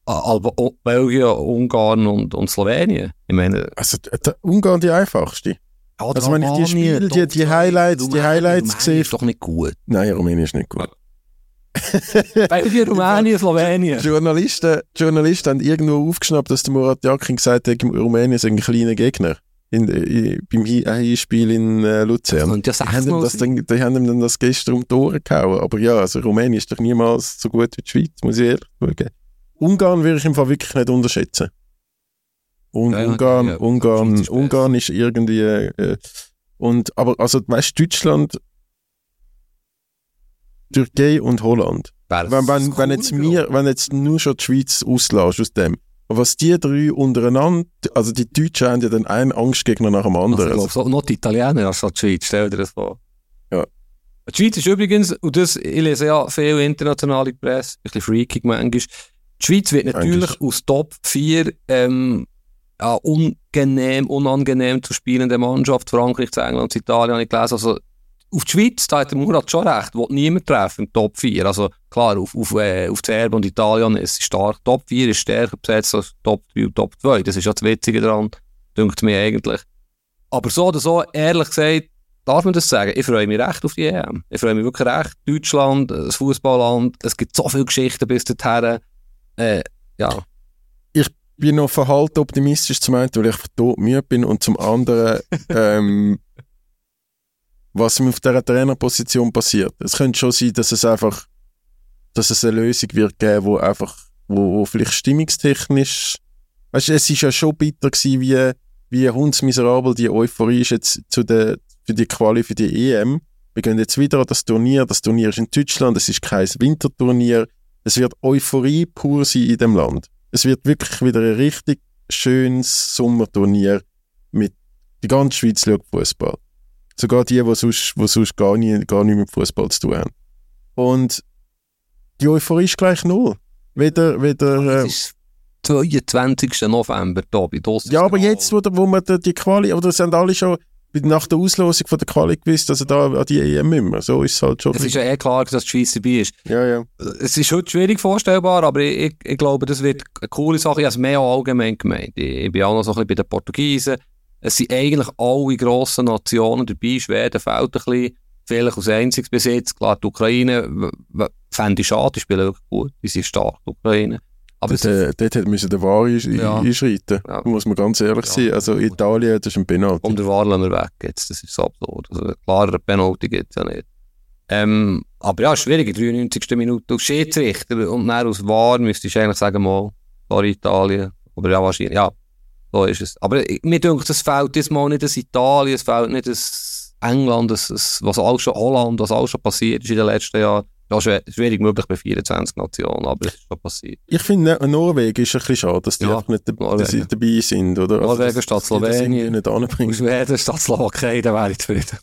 Alba, Belgien, Ungarn und, und Slowenien. Ich meine, also Ungarn die einfachste. Ja, also wenn ich die Spiele, die, die Highlights, die Highlights sehe. ist doch nicht gut. Nein, Rumänien ist nicht gut. [LAUGHS] Belgien, Rumänien, [LAUGHS] Slowenien. Journalisten, Journalisten haben irgendwo aufgeschnappt, dass der Murat Yakin gesagt hat, Rumänien ist ein kleiner Gegner in, in, beim Hinspiel in äh, Luzern. Das die, haben das dann, die haben ihm dann das gestern um die Ohren gehauen. Aber ja, also Rumänien ist doch niemals so gut wie die Schweiz, muss ich ehrlich sagen. Ungarn würde ich im Fall wirklich nicht unterschätzen. Und ja, Ungarn, ja, Ungarn, ist Ungarn ist irgendwie, äh, und, aber, also, weißt Deutschland, Türkei und Holland. Wenn, wenn, wenn, jetzt mir, wenn jetzt nur schon die Schweiz auslässt aus dem, was die drei untereinander, also die Deutschen haben ja dann einen Angstgegner nach dem anderen. Also, so, noch die Italiener als die Schweiz, stell dir das vor. Ja. Die Schweiz ist übrigens, und das, ich lese ja viel internationale Presse, ein bisschen freakig manchmal, die Schweiz wird natürlich Eigentlich. aus Top 4 ähm, ja, unangenehm, unangenehm zu spielende Mannschaft, Frankreich, England, Italien, habe ich gelesen, also auf die Schweiz, da hat der Murat schon recht, will niemand treffen im Top 4. Also klar, auf, auf, äh, auf Serben und Italien ist es stark. Top 4 ist stärker besetzt als Top 3 und Top 2. Das ist ja das Witzige daran, denkt mir eigentlich. Aber so oder so, ehrlich gesagt, darf man das sagen? Ich freue mich recht auf die EM. Ich freue mich wirklich recht. Deutschland, das Fußballland, es gibt so viele Geschichten bis dorthin. Äh, ja. Ich bin noch verhalten optimistisch zum einen, weil ich tot müde bin und zum anderen [LAUGHS] ähm, was ihm auf dieser Trainerposition passiert. Es könnte schon sein, dass es einfach dass es eine Lösung wird geben, wo einfach, wo, wo vielleicht stimmungstechnisch, weißt es ist ja schon bitter gewesen, wie, wie hundsmiserabel die Euphorie ist jetzt zu der, für die Quali für die EM. Wir gehen jetzt wieder an das Turnier. Das Turnier ist in Deutschland, es ist kein Winterturnier. Es wird Euphorie pur sein in dem Land. Es wird wirklich wieder ein richtig schönes Sommerturnier mit die ganze Schweiz schaut Fußball. Sogar die, die sonst, die sonst gar, nie, gar nicht mit Fußball zu tun haben. Und die Euphorie ist gleich null. Weder, weder, Es äh, ist 22. November da bei Dosis. ja, aber jetzt, wo, wo man die, die Quali, oder sind alle schon nach der Auslosung von der Quali gewusst, dass er da an die EM immer. So ist es halt schon. Es ist ja eh klar, dass die Schweiz dabei ist. ja, ja. Es ist schon schwierig vorstellbar, aber ich, ich, ich glaube, das wird eine coole Sache. Ich habe es mehr allgemein gemeint. Ich, ich bin auch noch so ein bisschen bei den Portugiesen. Es sind eigentlich alle grossen Nationen dabei. Schweden fehlt ein bisschen. Vielleicht bis jetzt. Klar, die Ukraine fände ich schade. Die spielen wirklich gut. Die sind stark, die Ukraine. Aber Dort, dort hätte müssen der Ja. einschreiten. Ja. Muss man ganz ehrlich Ja. sein. Also Italien, das ist ein Penalty. um den Warlander weg jetzt. Das ist absurd. Also, klarer Penalty gibt es ja nicht. Ähm, aber ja, schwierig. In der 93. Minute auf Schiedsrichter und dann aus War müsste ich eigentlich sagen, mal, sorry Italien. Aber ja, wahrscheinlich, ja, so ist es. Aber mir denkt, es fehlt jetzt mal nicht das Italien, es fehlt nicht das England, das, das, was auch schon, Holland, was auch schon passiert ist in den letzten Jahren. Ja, schwierig möglich bei 24 Nationen, aber es ist schon passiert. Ich finde, Ne- Norwegen ist ein bisschen schade, dass die Ja, nicht Norwegen. dabei sind. Oder? Norwegen dass- statt Slowenien. nicht. Und Schweden statt Slowakei, dann wäre ich zufrieden.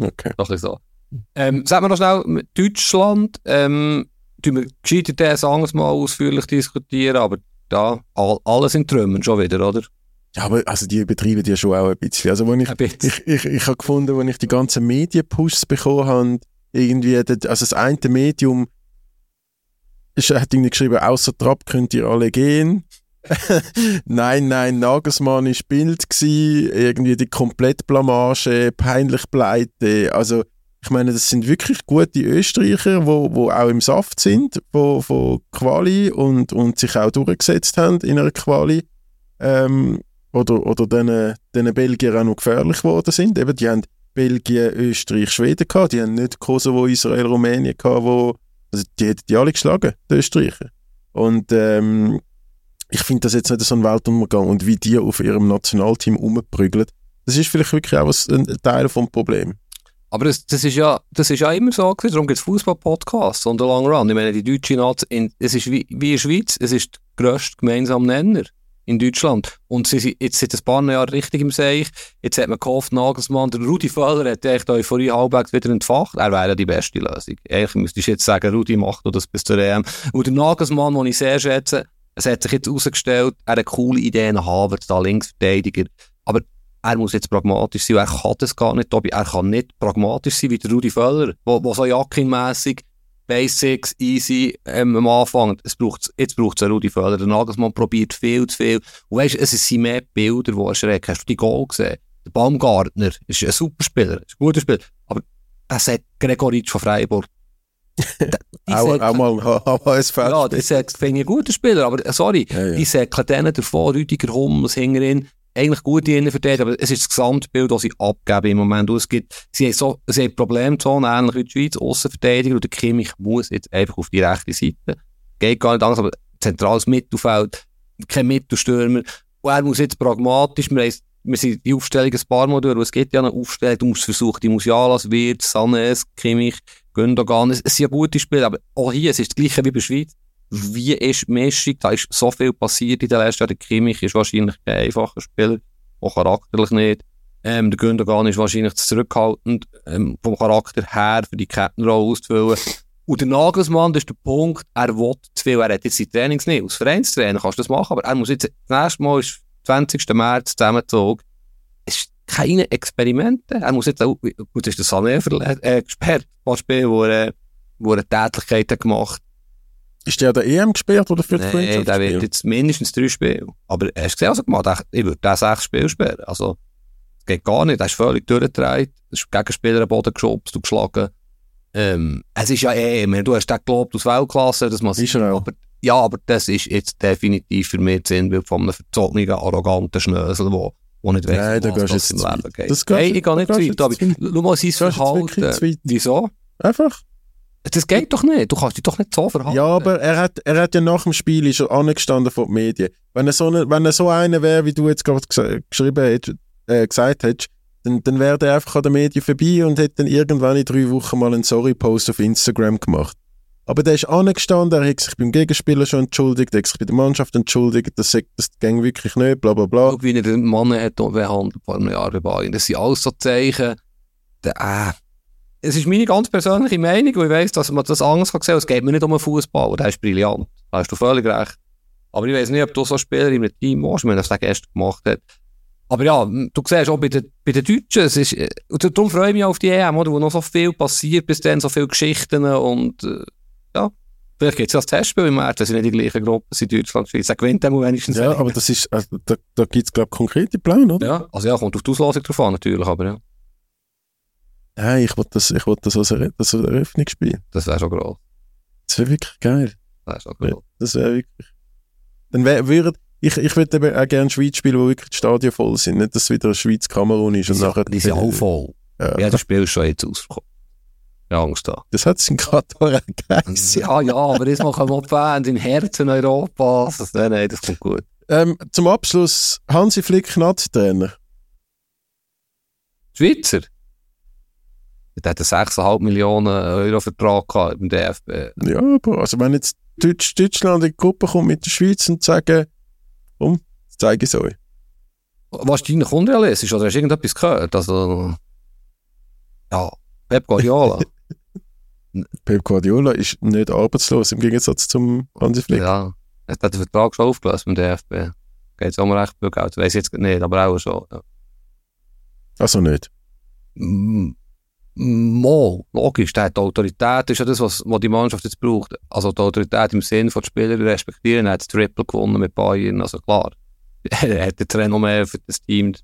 Okay. Doch so. Ähm, sagen wir noch schnell, mit Deutschland, ähm, tun wir gescheitert das anderes Mal ausführlich diskutieren, aber da, all, alles in Trümmern schon wieder, oder? Ja, aber also die betreiben die schon auch ein bisschen. Also wenn ich, ich, ich, ich habe gefunden, wenn ich die ganzen Medienpushs bekommen habe, irgendwie, das- also das eine Medium ist, hat irgendwie geschrieben, außer Trapp könnt ihr alle gehen. [LAUGHS] nein, nein, Nagelsmann ist Bild gsi, irgendwie die Komplettblamage, peinlich pleite. Also ich meine, das sind wirklich gute Österreicher, wo, wo auch im Saft sind, wo, wo Quali und, und sich auch durchgesetzt haben in einer Quali. Ähm, oder oder den, den Belgier auch noch gefährlich geworden sind. Eben, die haben Belgien, Österreich, Schweden gehabt, die haben nicht Kosovo, Israel, Rumänien gehabt, wo, also die hätten die alle geschlagen, die Österreicher. Und ähm, ich finde das jetzt nicht so ein Weltuntergang und wie die auf ihrem Nationalteam rumprügeln, das ist vielleicht wirklich auch ein Teil vom Problem. Aber das, das, ist ja, das ist ja immer so gewesen, darum gibt es Fußball-Podcasts on the long run. Ich meine, die deutsche Nazi, es ist wie, wie in der Schweiz, es ist der grösste gemeinsame Nenner in Deutschland. Und sie sind jetzt seit ein paar Jahren richtig im Seich. Jetzt hat man gehofft, Nagelsmann, der Rudi Völler hat echt Euphorie halbwegs wieder entfacht. Er wäre die beste Lösung. Eigentlich müsste ich jetzt sagen, Rudi macht das bis zur EM. Und der Nagelsmann, den ich sehr schätze, es hat sich jetzt herausgestellt, er hat coole Ideen, Havertz, da Linksverteidiger. Aber er muss jetzt pragmatisch sein. Er kann das gar nicht, Tobi. Er kann nicht pragmatisch sein wie der Rudi Völler, wo so Jackin-mässig Basics, easy ähm, am Anfang. Es braucht, jetzt braucht es einen Rudi Völler. Der Nagelsmann probiert viel zu viel. Und weißt, es sind mehr Bilder, die erschrecken. Hast du die Goal gesehen? Der Baumgartner ist ein super Spieler, ist ein guter Spieler. Aber er sagt Gregoritsch von Freiburg. [LAUGHS] Auch, sagt- auch mal [LAUGHS] HSV. ja, das finde ich ein guter Spieler, aber äh, sorry, Ja, ja. die säckeln denen davor, Rüdiger Hummels hinterin, eigentlich gute Innenverteidiger, aber es ist das Gesamtbild, das sie abgeben im Moment. Und es gibt, sie haben so, sie haben Problemzonen, ähnlich wie die Schweiz, Aussenverteidiger, und der Kimmich muss jetzt einfach auf die rechte Seite. Geht gar nicht anders, aber zentrales Mittelfeld, kein Mittelstürmer, und er muss jetzt pragmatisch, wir, haben, wir sind die Aufstellung ein paar Mal durch, es gibt ja eine Aufstellung, du musst versuchen, die Musialas, Wirt, Sanes, Kimmich, Gündogan, es sind ja gute Spiele, aber auch hier, es ist das Gleiche wie bei der Schweiz. Wie ist Mischung? Da ist so viel passiert in den letzten Jahren. Der Kimmich ist wahrscheinlich kein einfacher Spieler, auch charakterlich nicht. Ähm, der Gündogan ist wahrscheinlich zu zurückhaltend, ähm, vom Charakter her, für die Captain-Rolle auszufüllen. Und der Nagelsmann, das ist der Punkt, er will zu viel. Er hat jetzt die Trainings nicht. Als Vereinstrainer kannst du das machen, aber er muss jetzt, das nächste Mal ist 20. März zusammengezogen. Es ist keine Experimente. Er muss jetzt auch, gut, ist der Sané äh, gesperrt, ein paar Spiele, wo er, wo er hat gemacht Ist der der EM gesperrt oder für das Nein, der wird jetzt mindestens drei Spiele. Aber hast du gesehen, was er gemacht hat? Ich würde den sechs Spiele sperren. Also, das geht gar nicht. Er ist völlig durchgedreht. Er ist Gegenspieler am Boden geschubst und geschlagen. Ähm, es ist ja eh, du hast den gelobt aus Weltklasse, dass man er auch. aber, ja, aber das ist jetzt definitiv für mich das Sinnbild von einem verzogenen, arroganten Schnösel, der wo nicht weiss, Nein, was es du im Leben geht. Das Nein, du- ich gehe nicht zu weit, schau mal sein Verhalten. Wieso? Einfach. Das geht doch nicht. Du kannst dich doch nicht so verhalten. Ja, aber er hat, er hat ja nach dem Spiel er angestanden vor den Medien. Wenn er so, eine, wenn er so einer wäre, wie du jetzt gerade ges geschrieben hättest, äh, gesagt hättest, dann, dann wäre er einfach an den Medien vorbei und hätte dann irgendwann in drei Wochen mal einen Sorry-Post auf Instagram gemacht. Aber der ist angestanden, er hat sich beim Gegenspieler schon entschuldigt, er hat sich bei der Mannschaft entschuldigt, das, sagt- das ging wirklich nicht, bla bla bla. Schau, wie er den Mann hat behandelt vor einem Jahr bei Bayern. Das sind alles so Zeichen. Der, äh, es ist meine ganz persönliche Meinung, weil ich weiss, dass man das anders kann sehen. Es geht mir nicht um einen Fußball, der ist brillant. Da hast du völlig recht. Aber ich weiss nicht, ob du so Spieler in einem Team warst, wenn das gestern gemacht hat. Aber ja, du siehst auch bei den, bei den Deutschen, es ist, äh, und darum freue ich mich auf die EM, oder, wo noch so viel passiert, bis dann so viele Geschichten und äh, ja, vielleicht gibt es ja das Testspiel im März, das sind nicht die gleichen Gruppen, sind Deutschland, Schweiz, er gewinnt dann wenigstens. Ja, aber das ist, also, da, da gibt es, glaube ich, konkrete Pläne, oder? Ja, also ja, kommt auf die Auslosung drauf an, natürlich, aber ja, Nein, ich wollte das, ich wollte das als, Erö- das als Eröffnungsspiel. das wäre schon groß. Das wäre wirklich geil. Das wäre schon groß. Das wäre wirklich. Dann wär, würd, ich, ich würde eben auch gerne Schweiz spielen, wo wirklich die Stadien voll sind. Nicht, dass es wieder Schweiz-Kamerun ist. Und nachher, die sind alle voll. Ja. Ja, das Spiel ist schon jetzt. Ja, Angst da. Das hat es in Katar auch geheißen. Ja, ja, aber jetzt machen wir Fans in Herzen Europas. Das, nein, nein, das kommt gut. Ähm, zum Abschluss, Hansi Flick, Nazi-Trainer. Schweizer? Der hat einen 6,5 Millionen Euro Vertrag gehabt im DFB. Ja, aber also wenn jetzt Deutsch, Deutschland in die Gruppe kommt mit der Schweiz und sagen, das zeige ich es euch. Wahrscheinlich unrealistisch, oder hast du irgendetwas gehört? Also, ja, Pep Guardiola. [LAUGHS] Pep Guardiola ist nicht arbeitslos im Gegensatz zum Hansi Flick. ja, er hat den Vertrag schon aufgelöst beim DFB. Geht es auch mal recht Geld. Weiß jetzt nicht, aber auch schon. Ja. Also nicht. M- Mal, logisch, der die Autorität, ist ja das, was, was die Mannschaft jetzt braucht. Also die Autorität im Sinne von den Spielern respektieren, er hat das Triple gewonnen mit Bayern, also klar. [LAUGHS] er hat jetzt Renommee für das Team.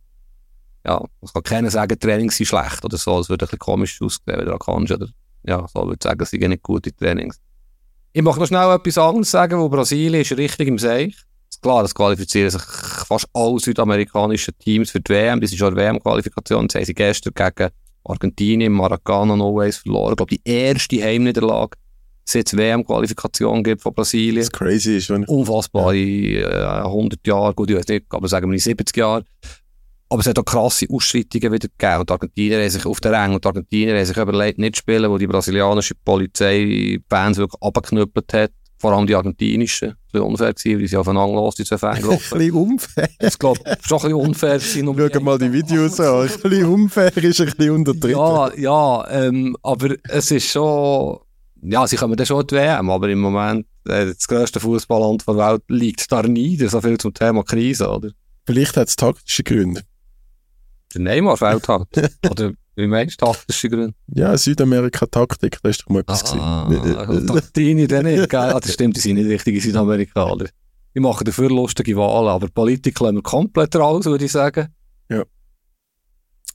Ja, es kann keiner sagen, Trainings sind schlecht oder so, es würde ein bisschen komisch aussehen, wenn du kannst, oder, ja, so würde ich sagen, es sind nicht gute Trainings. Ich möchte noch schnell etwas anderes sagen, wo Brasilien ist richtig im Seich. Klar, es qualifizieren sich fast alle südamerikanischen Teams für die WM, das ist schon WM-Qualifikation, das haben sie gestern gegen Argentinien, Maracana, No Ways verloren. Ich glaube, die erste Heimniederlage, seit es WM-Qualifikation gibt von Brasilien. Das crazy ist, wenn ich Unfassbare äh, 100 Jahre, gut, ich weiß nicht, aber sagen wir in 70 Jahren. Aber es hat auch krasse Ausschreitungen wieder gegeben. Und die Argentinier haben sich auf der Ränge und die Argentinier haben sich überlegt, nicht zu spielen, wo die brasilianische Polizei Fans wirklich abgeknüppelt hat. Vor allem die argentinischen. Das war unfair, gewesen, weil sie aufeinander los, die zwei ein Fangruppen. bisschen unfair. Ich glaube, schon ein bisschen unfair. gewesen, um [LAUGHS] mal die Videos an. Ein bisschen unfair ist ein bisschen untertrieben. Ja, ja, ähm, aber es ist schon, ja, sie kommen dann schon in die WM, aber im Moment, äh, das grösste Fußballland der Welt liegt da nieder, so viel zum Thema Krise, oder? Vielleicht hat es taktische Gründe. Der Neymar fehlt halt. [LAUGHS] oder wie meinst du, taktische Gründe? Ja, Südamerika-Taktik, das ist doch mal etwas Ah, gewesen. Taktini dann nicht, gell? Ah, das stimmt, die sind nicht richtige Südamerikaner. Die machen dafür lustige Wahlen, aber Politik lassen wir komplett raus, würde ich sagen.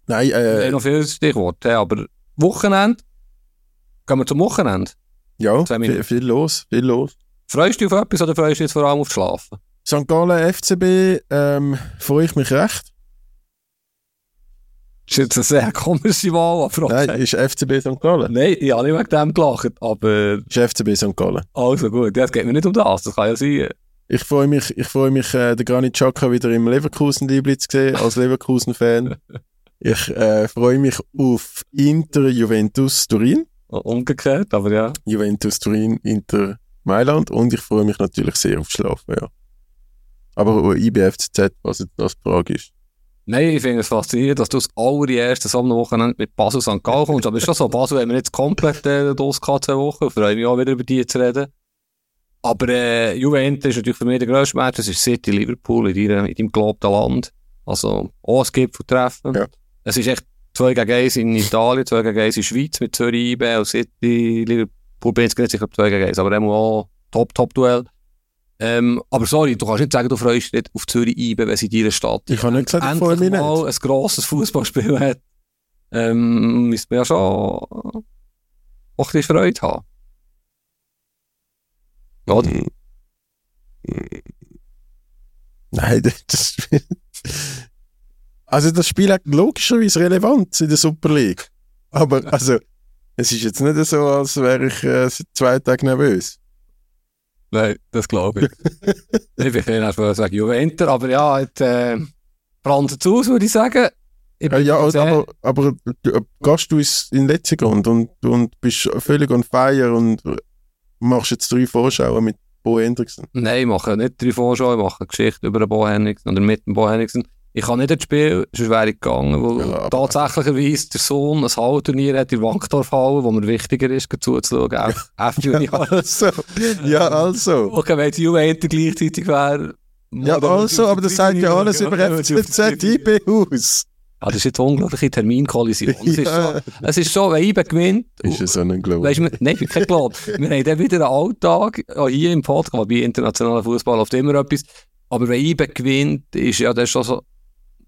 Nein, Wir haben äh, noch viele Stichworte, ja, aber Wochenende, gehen wir zum Wochenende. ja, viel, viel los, viel los. Freust du dich auf etwas oder freust du dich jetzt vor allem auf Schlafen? St. Gallen FCB, ähm, freue ich mich recht. Das ist jetzt eine sehr komische Wahl, aber. Nein, ist FCB St. Gallen. Nein, ich habe nicht wegen dem gelacht, aber Ist FCB St. Gallen. also gut, ja, es geht mir nicht um das, das kann ja sein. Ich freue mich, ich freue mich, äh, den Granit Xhaka wieder im Leverkusen-Liebling zu sehen, als Leverkusen-Fan. [LAUGHS] Ich äh, freue mich auf Inter Juventus Turin, Umgekehrt, aber ja. Juventus Turin, Inter Mailand und ich freue mich natürlich sehr auf Schlafen, ja. Aber auch IBFCZ, was jetzt das Frage ist. Nein, ich finde es faszinierend, dass du das allererste so am Wochenende mit Basel St. Gallen kommst. Aber ist schon so, Basel haben wir jetzt komplett äh, los gehabt, zwei Wochen. Ich freue mich auch wieder über die zu reden. Aber äh, Juventus ist natürlich für mich der grösste Match. Das ist City Liverpool in, deiner, in deinem gelobten Land. Also auch ein Gipfeltreffen. Ja. Es ist echt 2 gegen 1 in Italien, 2 gegen 1 in der Schweiz mit Zürich, IB und City Liverpool. Bin jetzt nicht sicher, ob 2 gegen 1, aber immer auch Top-Top-Duell. Ähm, aber sorry, du kannst nicht sagen, du freust dich nicht auf Zürich IB, wenn sie in deiner Stadt Ich habe nicht gesagt, ich freue mich nicht. mal ein grosses Fußballspiel hat, ähm, müsste man ja schon auch ein bisschen Freude haben. Oder? Nein, das, also das Spiel hat logischerweise Relevanz in der Super League. Aber also, Es ist jetzt nicht so, als wäre ich äh, zwei Tagen nervös. Nein, das glaube ich. [LAUGHS] ich bin ein nervös wegen Juventus, aber ja, jetzt, äh, franzt aus, würde ich sagen. Ich Ja, ja sehr- aber, aber du, äh, gehst du ins- in den letzten Grund und, und bist völlig on fire und machst jetzt drei Vorschauen mit Bo Hendrickson. Nein, ich mache nicht drei Vorschau, ich mache eine Geschichte über den Bo Henriksen oder mit dem Bo Henriksen. Ich kann nicht ins Spiel, sonst wäre ich gegangen, weil Ja, tatsächlicherweise der Sohn ein Hallturnier hat in Wankdorf-Halle, wo mir wichtiger ist, zuzuschauen, auch [LAUGHS] F-Junior. Also, ja, also. Okay, wenn die Juventus gleichzeitig wäre... Ja, also, aber das sagt ja alles über FCZ IB aus. Ah, das ist jetzt eine unglaubliche Terminkollision. Es, ist Ja. so, es ist so, wenn IBE gewinnt... Ist ja so ein Glaube. Weißt du, wir- nein, ich bin kein Glauben. [LAUGHS] Wir haben dann wieder einen Alltag, auch hier im Podcast, bei internationalen Fußball läuft immer etwas. Aber wenn IBE gewinnt, ist ja das schon so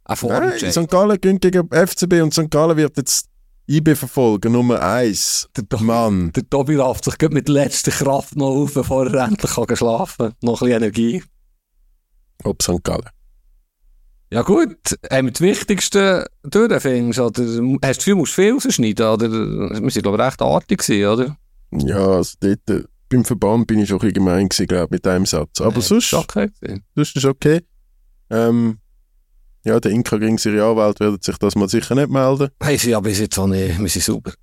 Nein. St. Gallen gegen gegen FCB und St. Gallen wird jetzt IB verfolgen, Nummer eins. Der, To- Mann. der Tobi rafft sich mit letzter Kraft noch auf, bevor er endlich kann schlafen kann. Noch ein bisschen Energie. Ob St. Gallen. Ja gut, haben wir das Wichtigste durch, findest du? Oder hast du das Gefühl, du musst viel rausschneiden? Oder? Wir sind, glaube ich, recht artig gewesen, oder? Ja, also dort, äh, beim Verband bin ich schon ein bisschen gemein gewesen, glaube mit einem Satz. Aber Nein, sonst, das ist okay sonst ist okay. Ähm, ja, der Inka gegen seine Anwalt wird sich das mal sicher nicht melden. Hey, sie aber bis jetzt auch nicht. Wir sind super.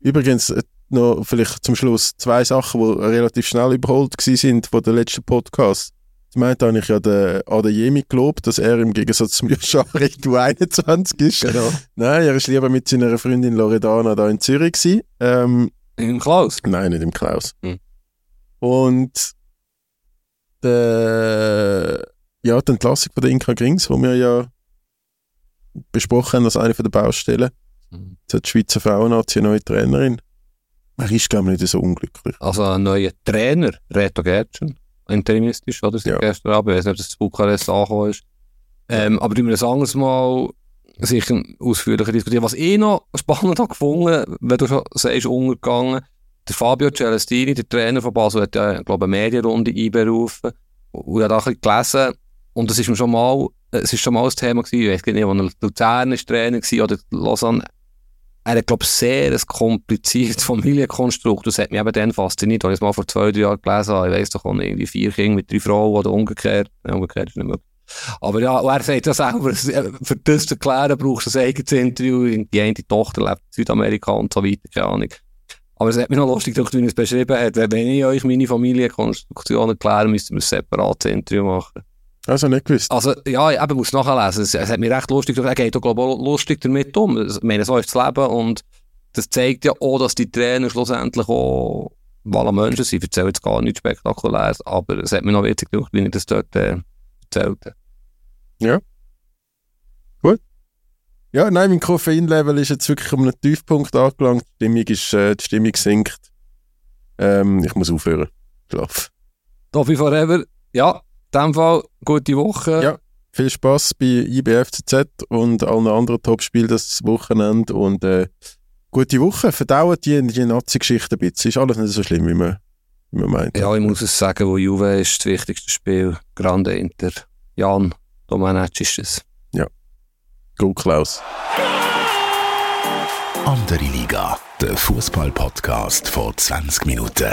Übrigens, äh, noch vielleicht zum Schluss zwei Sachen, die relativ schnell überholt sind von der letzten Podcast. Zum einen habe ich ja den Adeyemi gelobt, dass er im Gegensatz zum Yoshari du 21 ist. Genau. Nein, er ist lieber mit seiner Freundin Loredana da in Zürich gewesen. Ähm, Im Klaus. nein, nicht im Klaus. Hm. Und der, ja, die Entlassung von der Inka Grings, die wir ja besprochen haben als eine von der Baustellen. Jetzt hat die Schweizer Frauennazi eine neue Trainerin. Er ist, glaube ich, nicht so unglücklich. Also ein neuer Trainer, Reto Gertschen, interimistisch, oder? Seit Ja. gestern Abend, ich weiß nicht, ob das zu Bukarest angekommen ist. Ähm, aber wir das anderes Mal sicher ausführlicher diskutieren. Was ich noch spannend habe gefunden, wenn du schon sagst, untergegangen, der Fabio Celestini, der Trainer von Basel, hat ja, glaube ich, eine Medienrunde einberufen. Und ich habe da ein bisschen gelesen, und das ist schon mal, es ist schon mal ein Thema gewesen, ich weiß nicht, wo er Luzern ist Trainer gewesen, oder Lausanne, er hat, glaube ich, sehr ein kompliziertes Familienkonstrukt. Das hat mich eben dann fasziniert, als ich es mal vor zwei, drei Jahren gelesen habe. Ich weiss doch nicht, irgendwie vier Kinder mit drei Frauen oder umgekehrt. Ja, umgekehrt ist nicht möglich. Aber ja, er sagt ja selber, für das zu erklären, brauchst du ein eigenes Interview. Die eine Tochter lebt in Südamerika und so weiter, keine Ahnung. Aber es hat mich noch lustig gedacht, wie er es beschrieben hat. Wenn ich euch meine Familienkonstruktion erkläre, müssten wir ein separates Interview machen. Also nicht gewusst. Also, ja, eben, muss nachlesen. Es, es hat mich recht lustig. Er geht auch, glaube ich, lustig damit um. Ich meine, so ist das Leben und das zeigt ja auch, dass die Trainer schlussendlich auch voilà Menschen sind. Ich erzähle jetzt gar nichts Spektakuläres, aber es hat mich noch witzig gedacht, wie ich das dort äh, erzählt habe. Ja, nein, mein Koffeinlevel ist jetzt wirklich um einen Tiefpunkt angelangt. Die Stimmung, ist, äh, die Stimmung sinkt. Ähm, ich muss aufhören. Schlaf. Toffee Forever. Ja, in dem Fall, gute Woche. Ja. Viel Spaß bei IBFCZ und allen anderen Topspielen das Wochenende und äh, gute Woche. Verdauert die, die Nazi-Geschichte ein bisschen. Ist alles nicht so schlimm, wie man, wie man meint. Ja, ich muss es sagen, wo Juve ist das wichtigste Spiel. Grande Inter. Jan, Domenech ist es. Go Klaus. Andere Liga, der Fußball-Podcast vor 20 Minuten.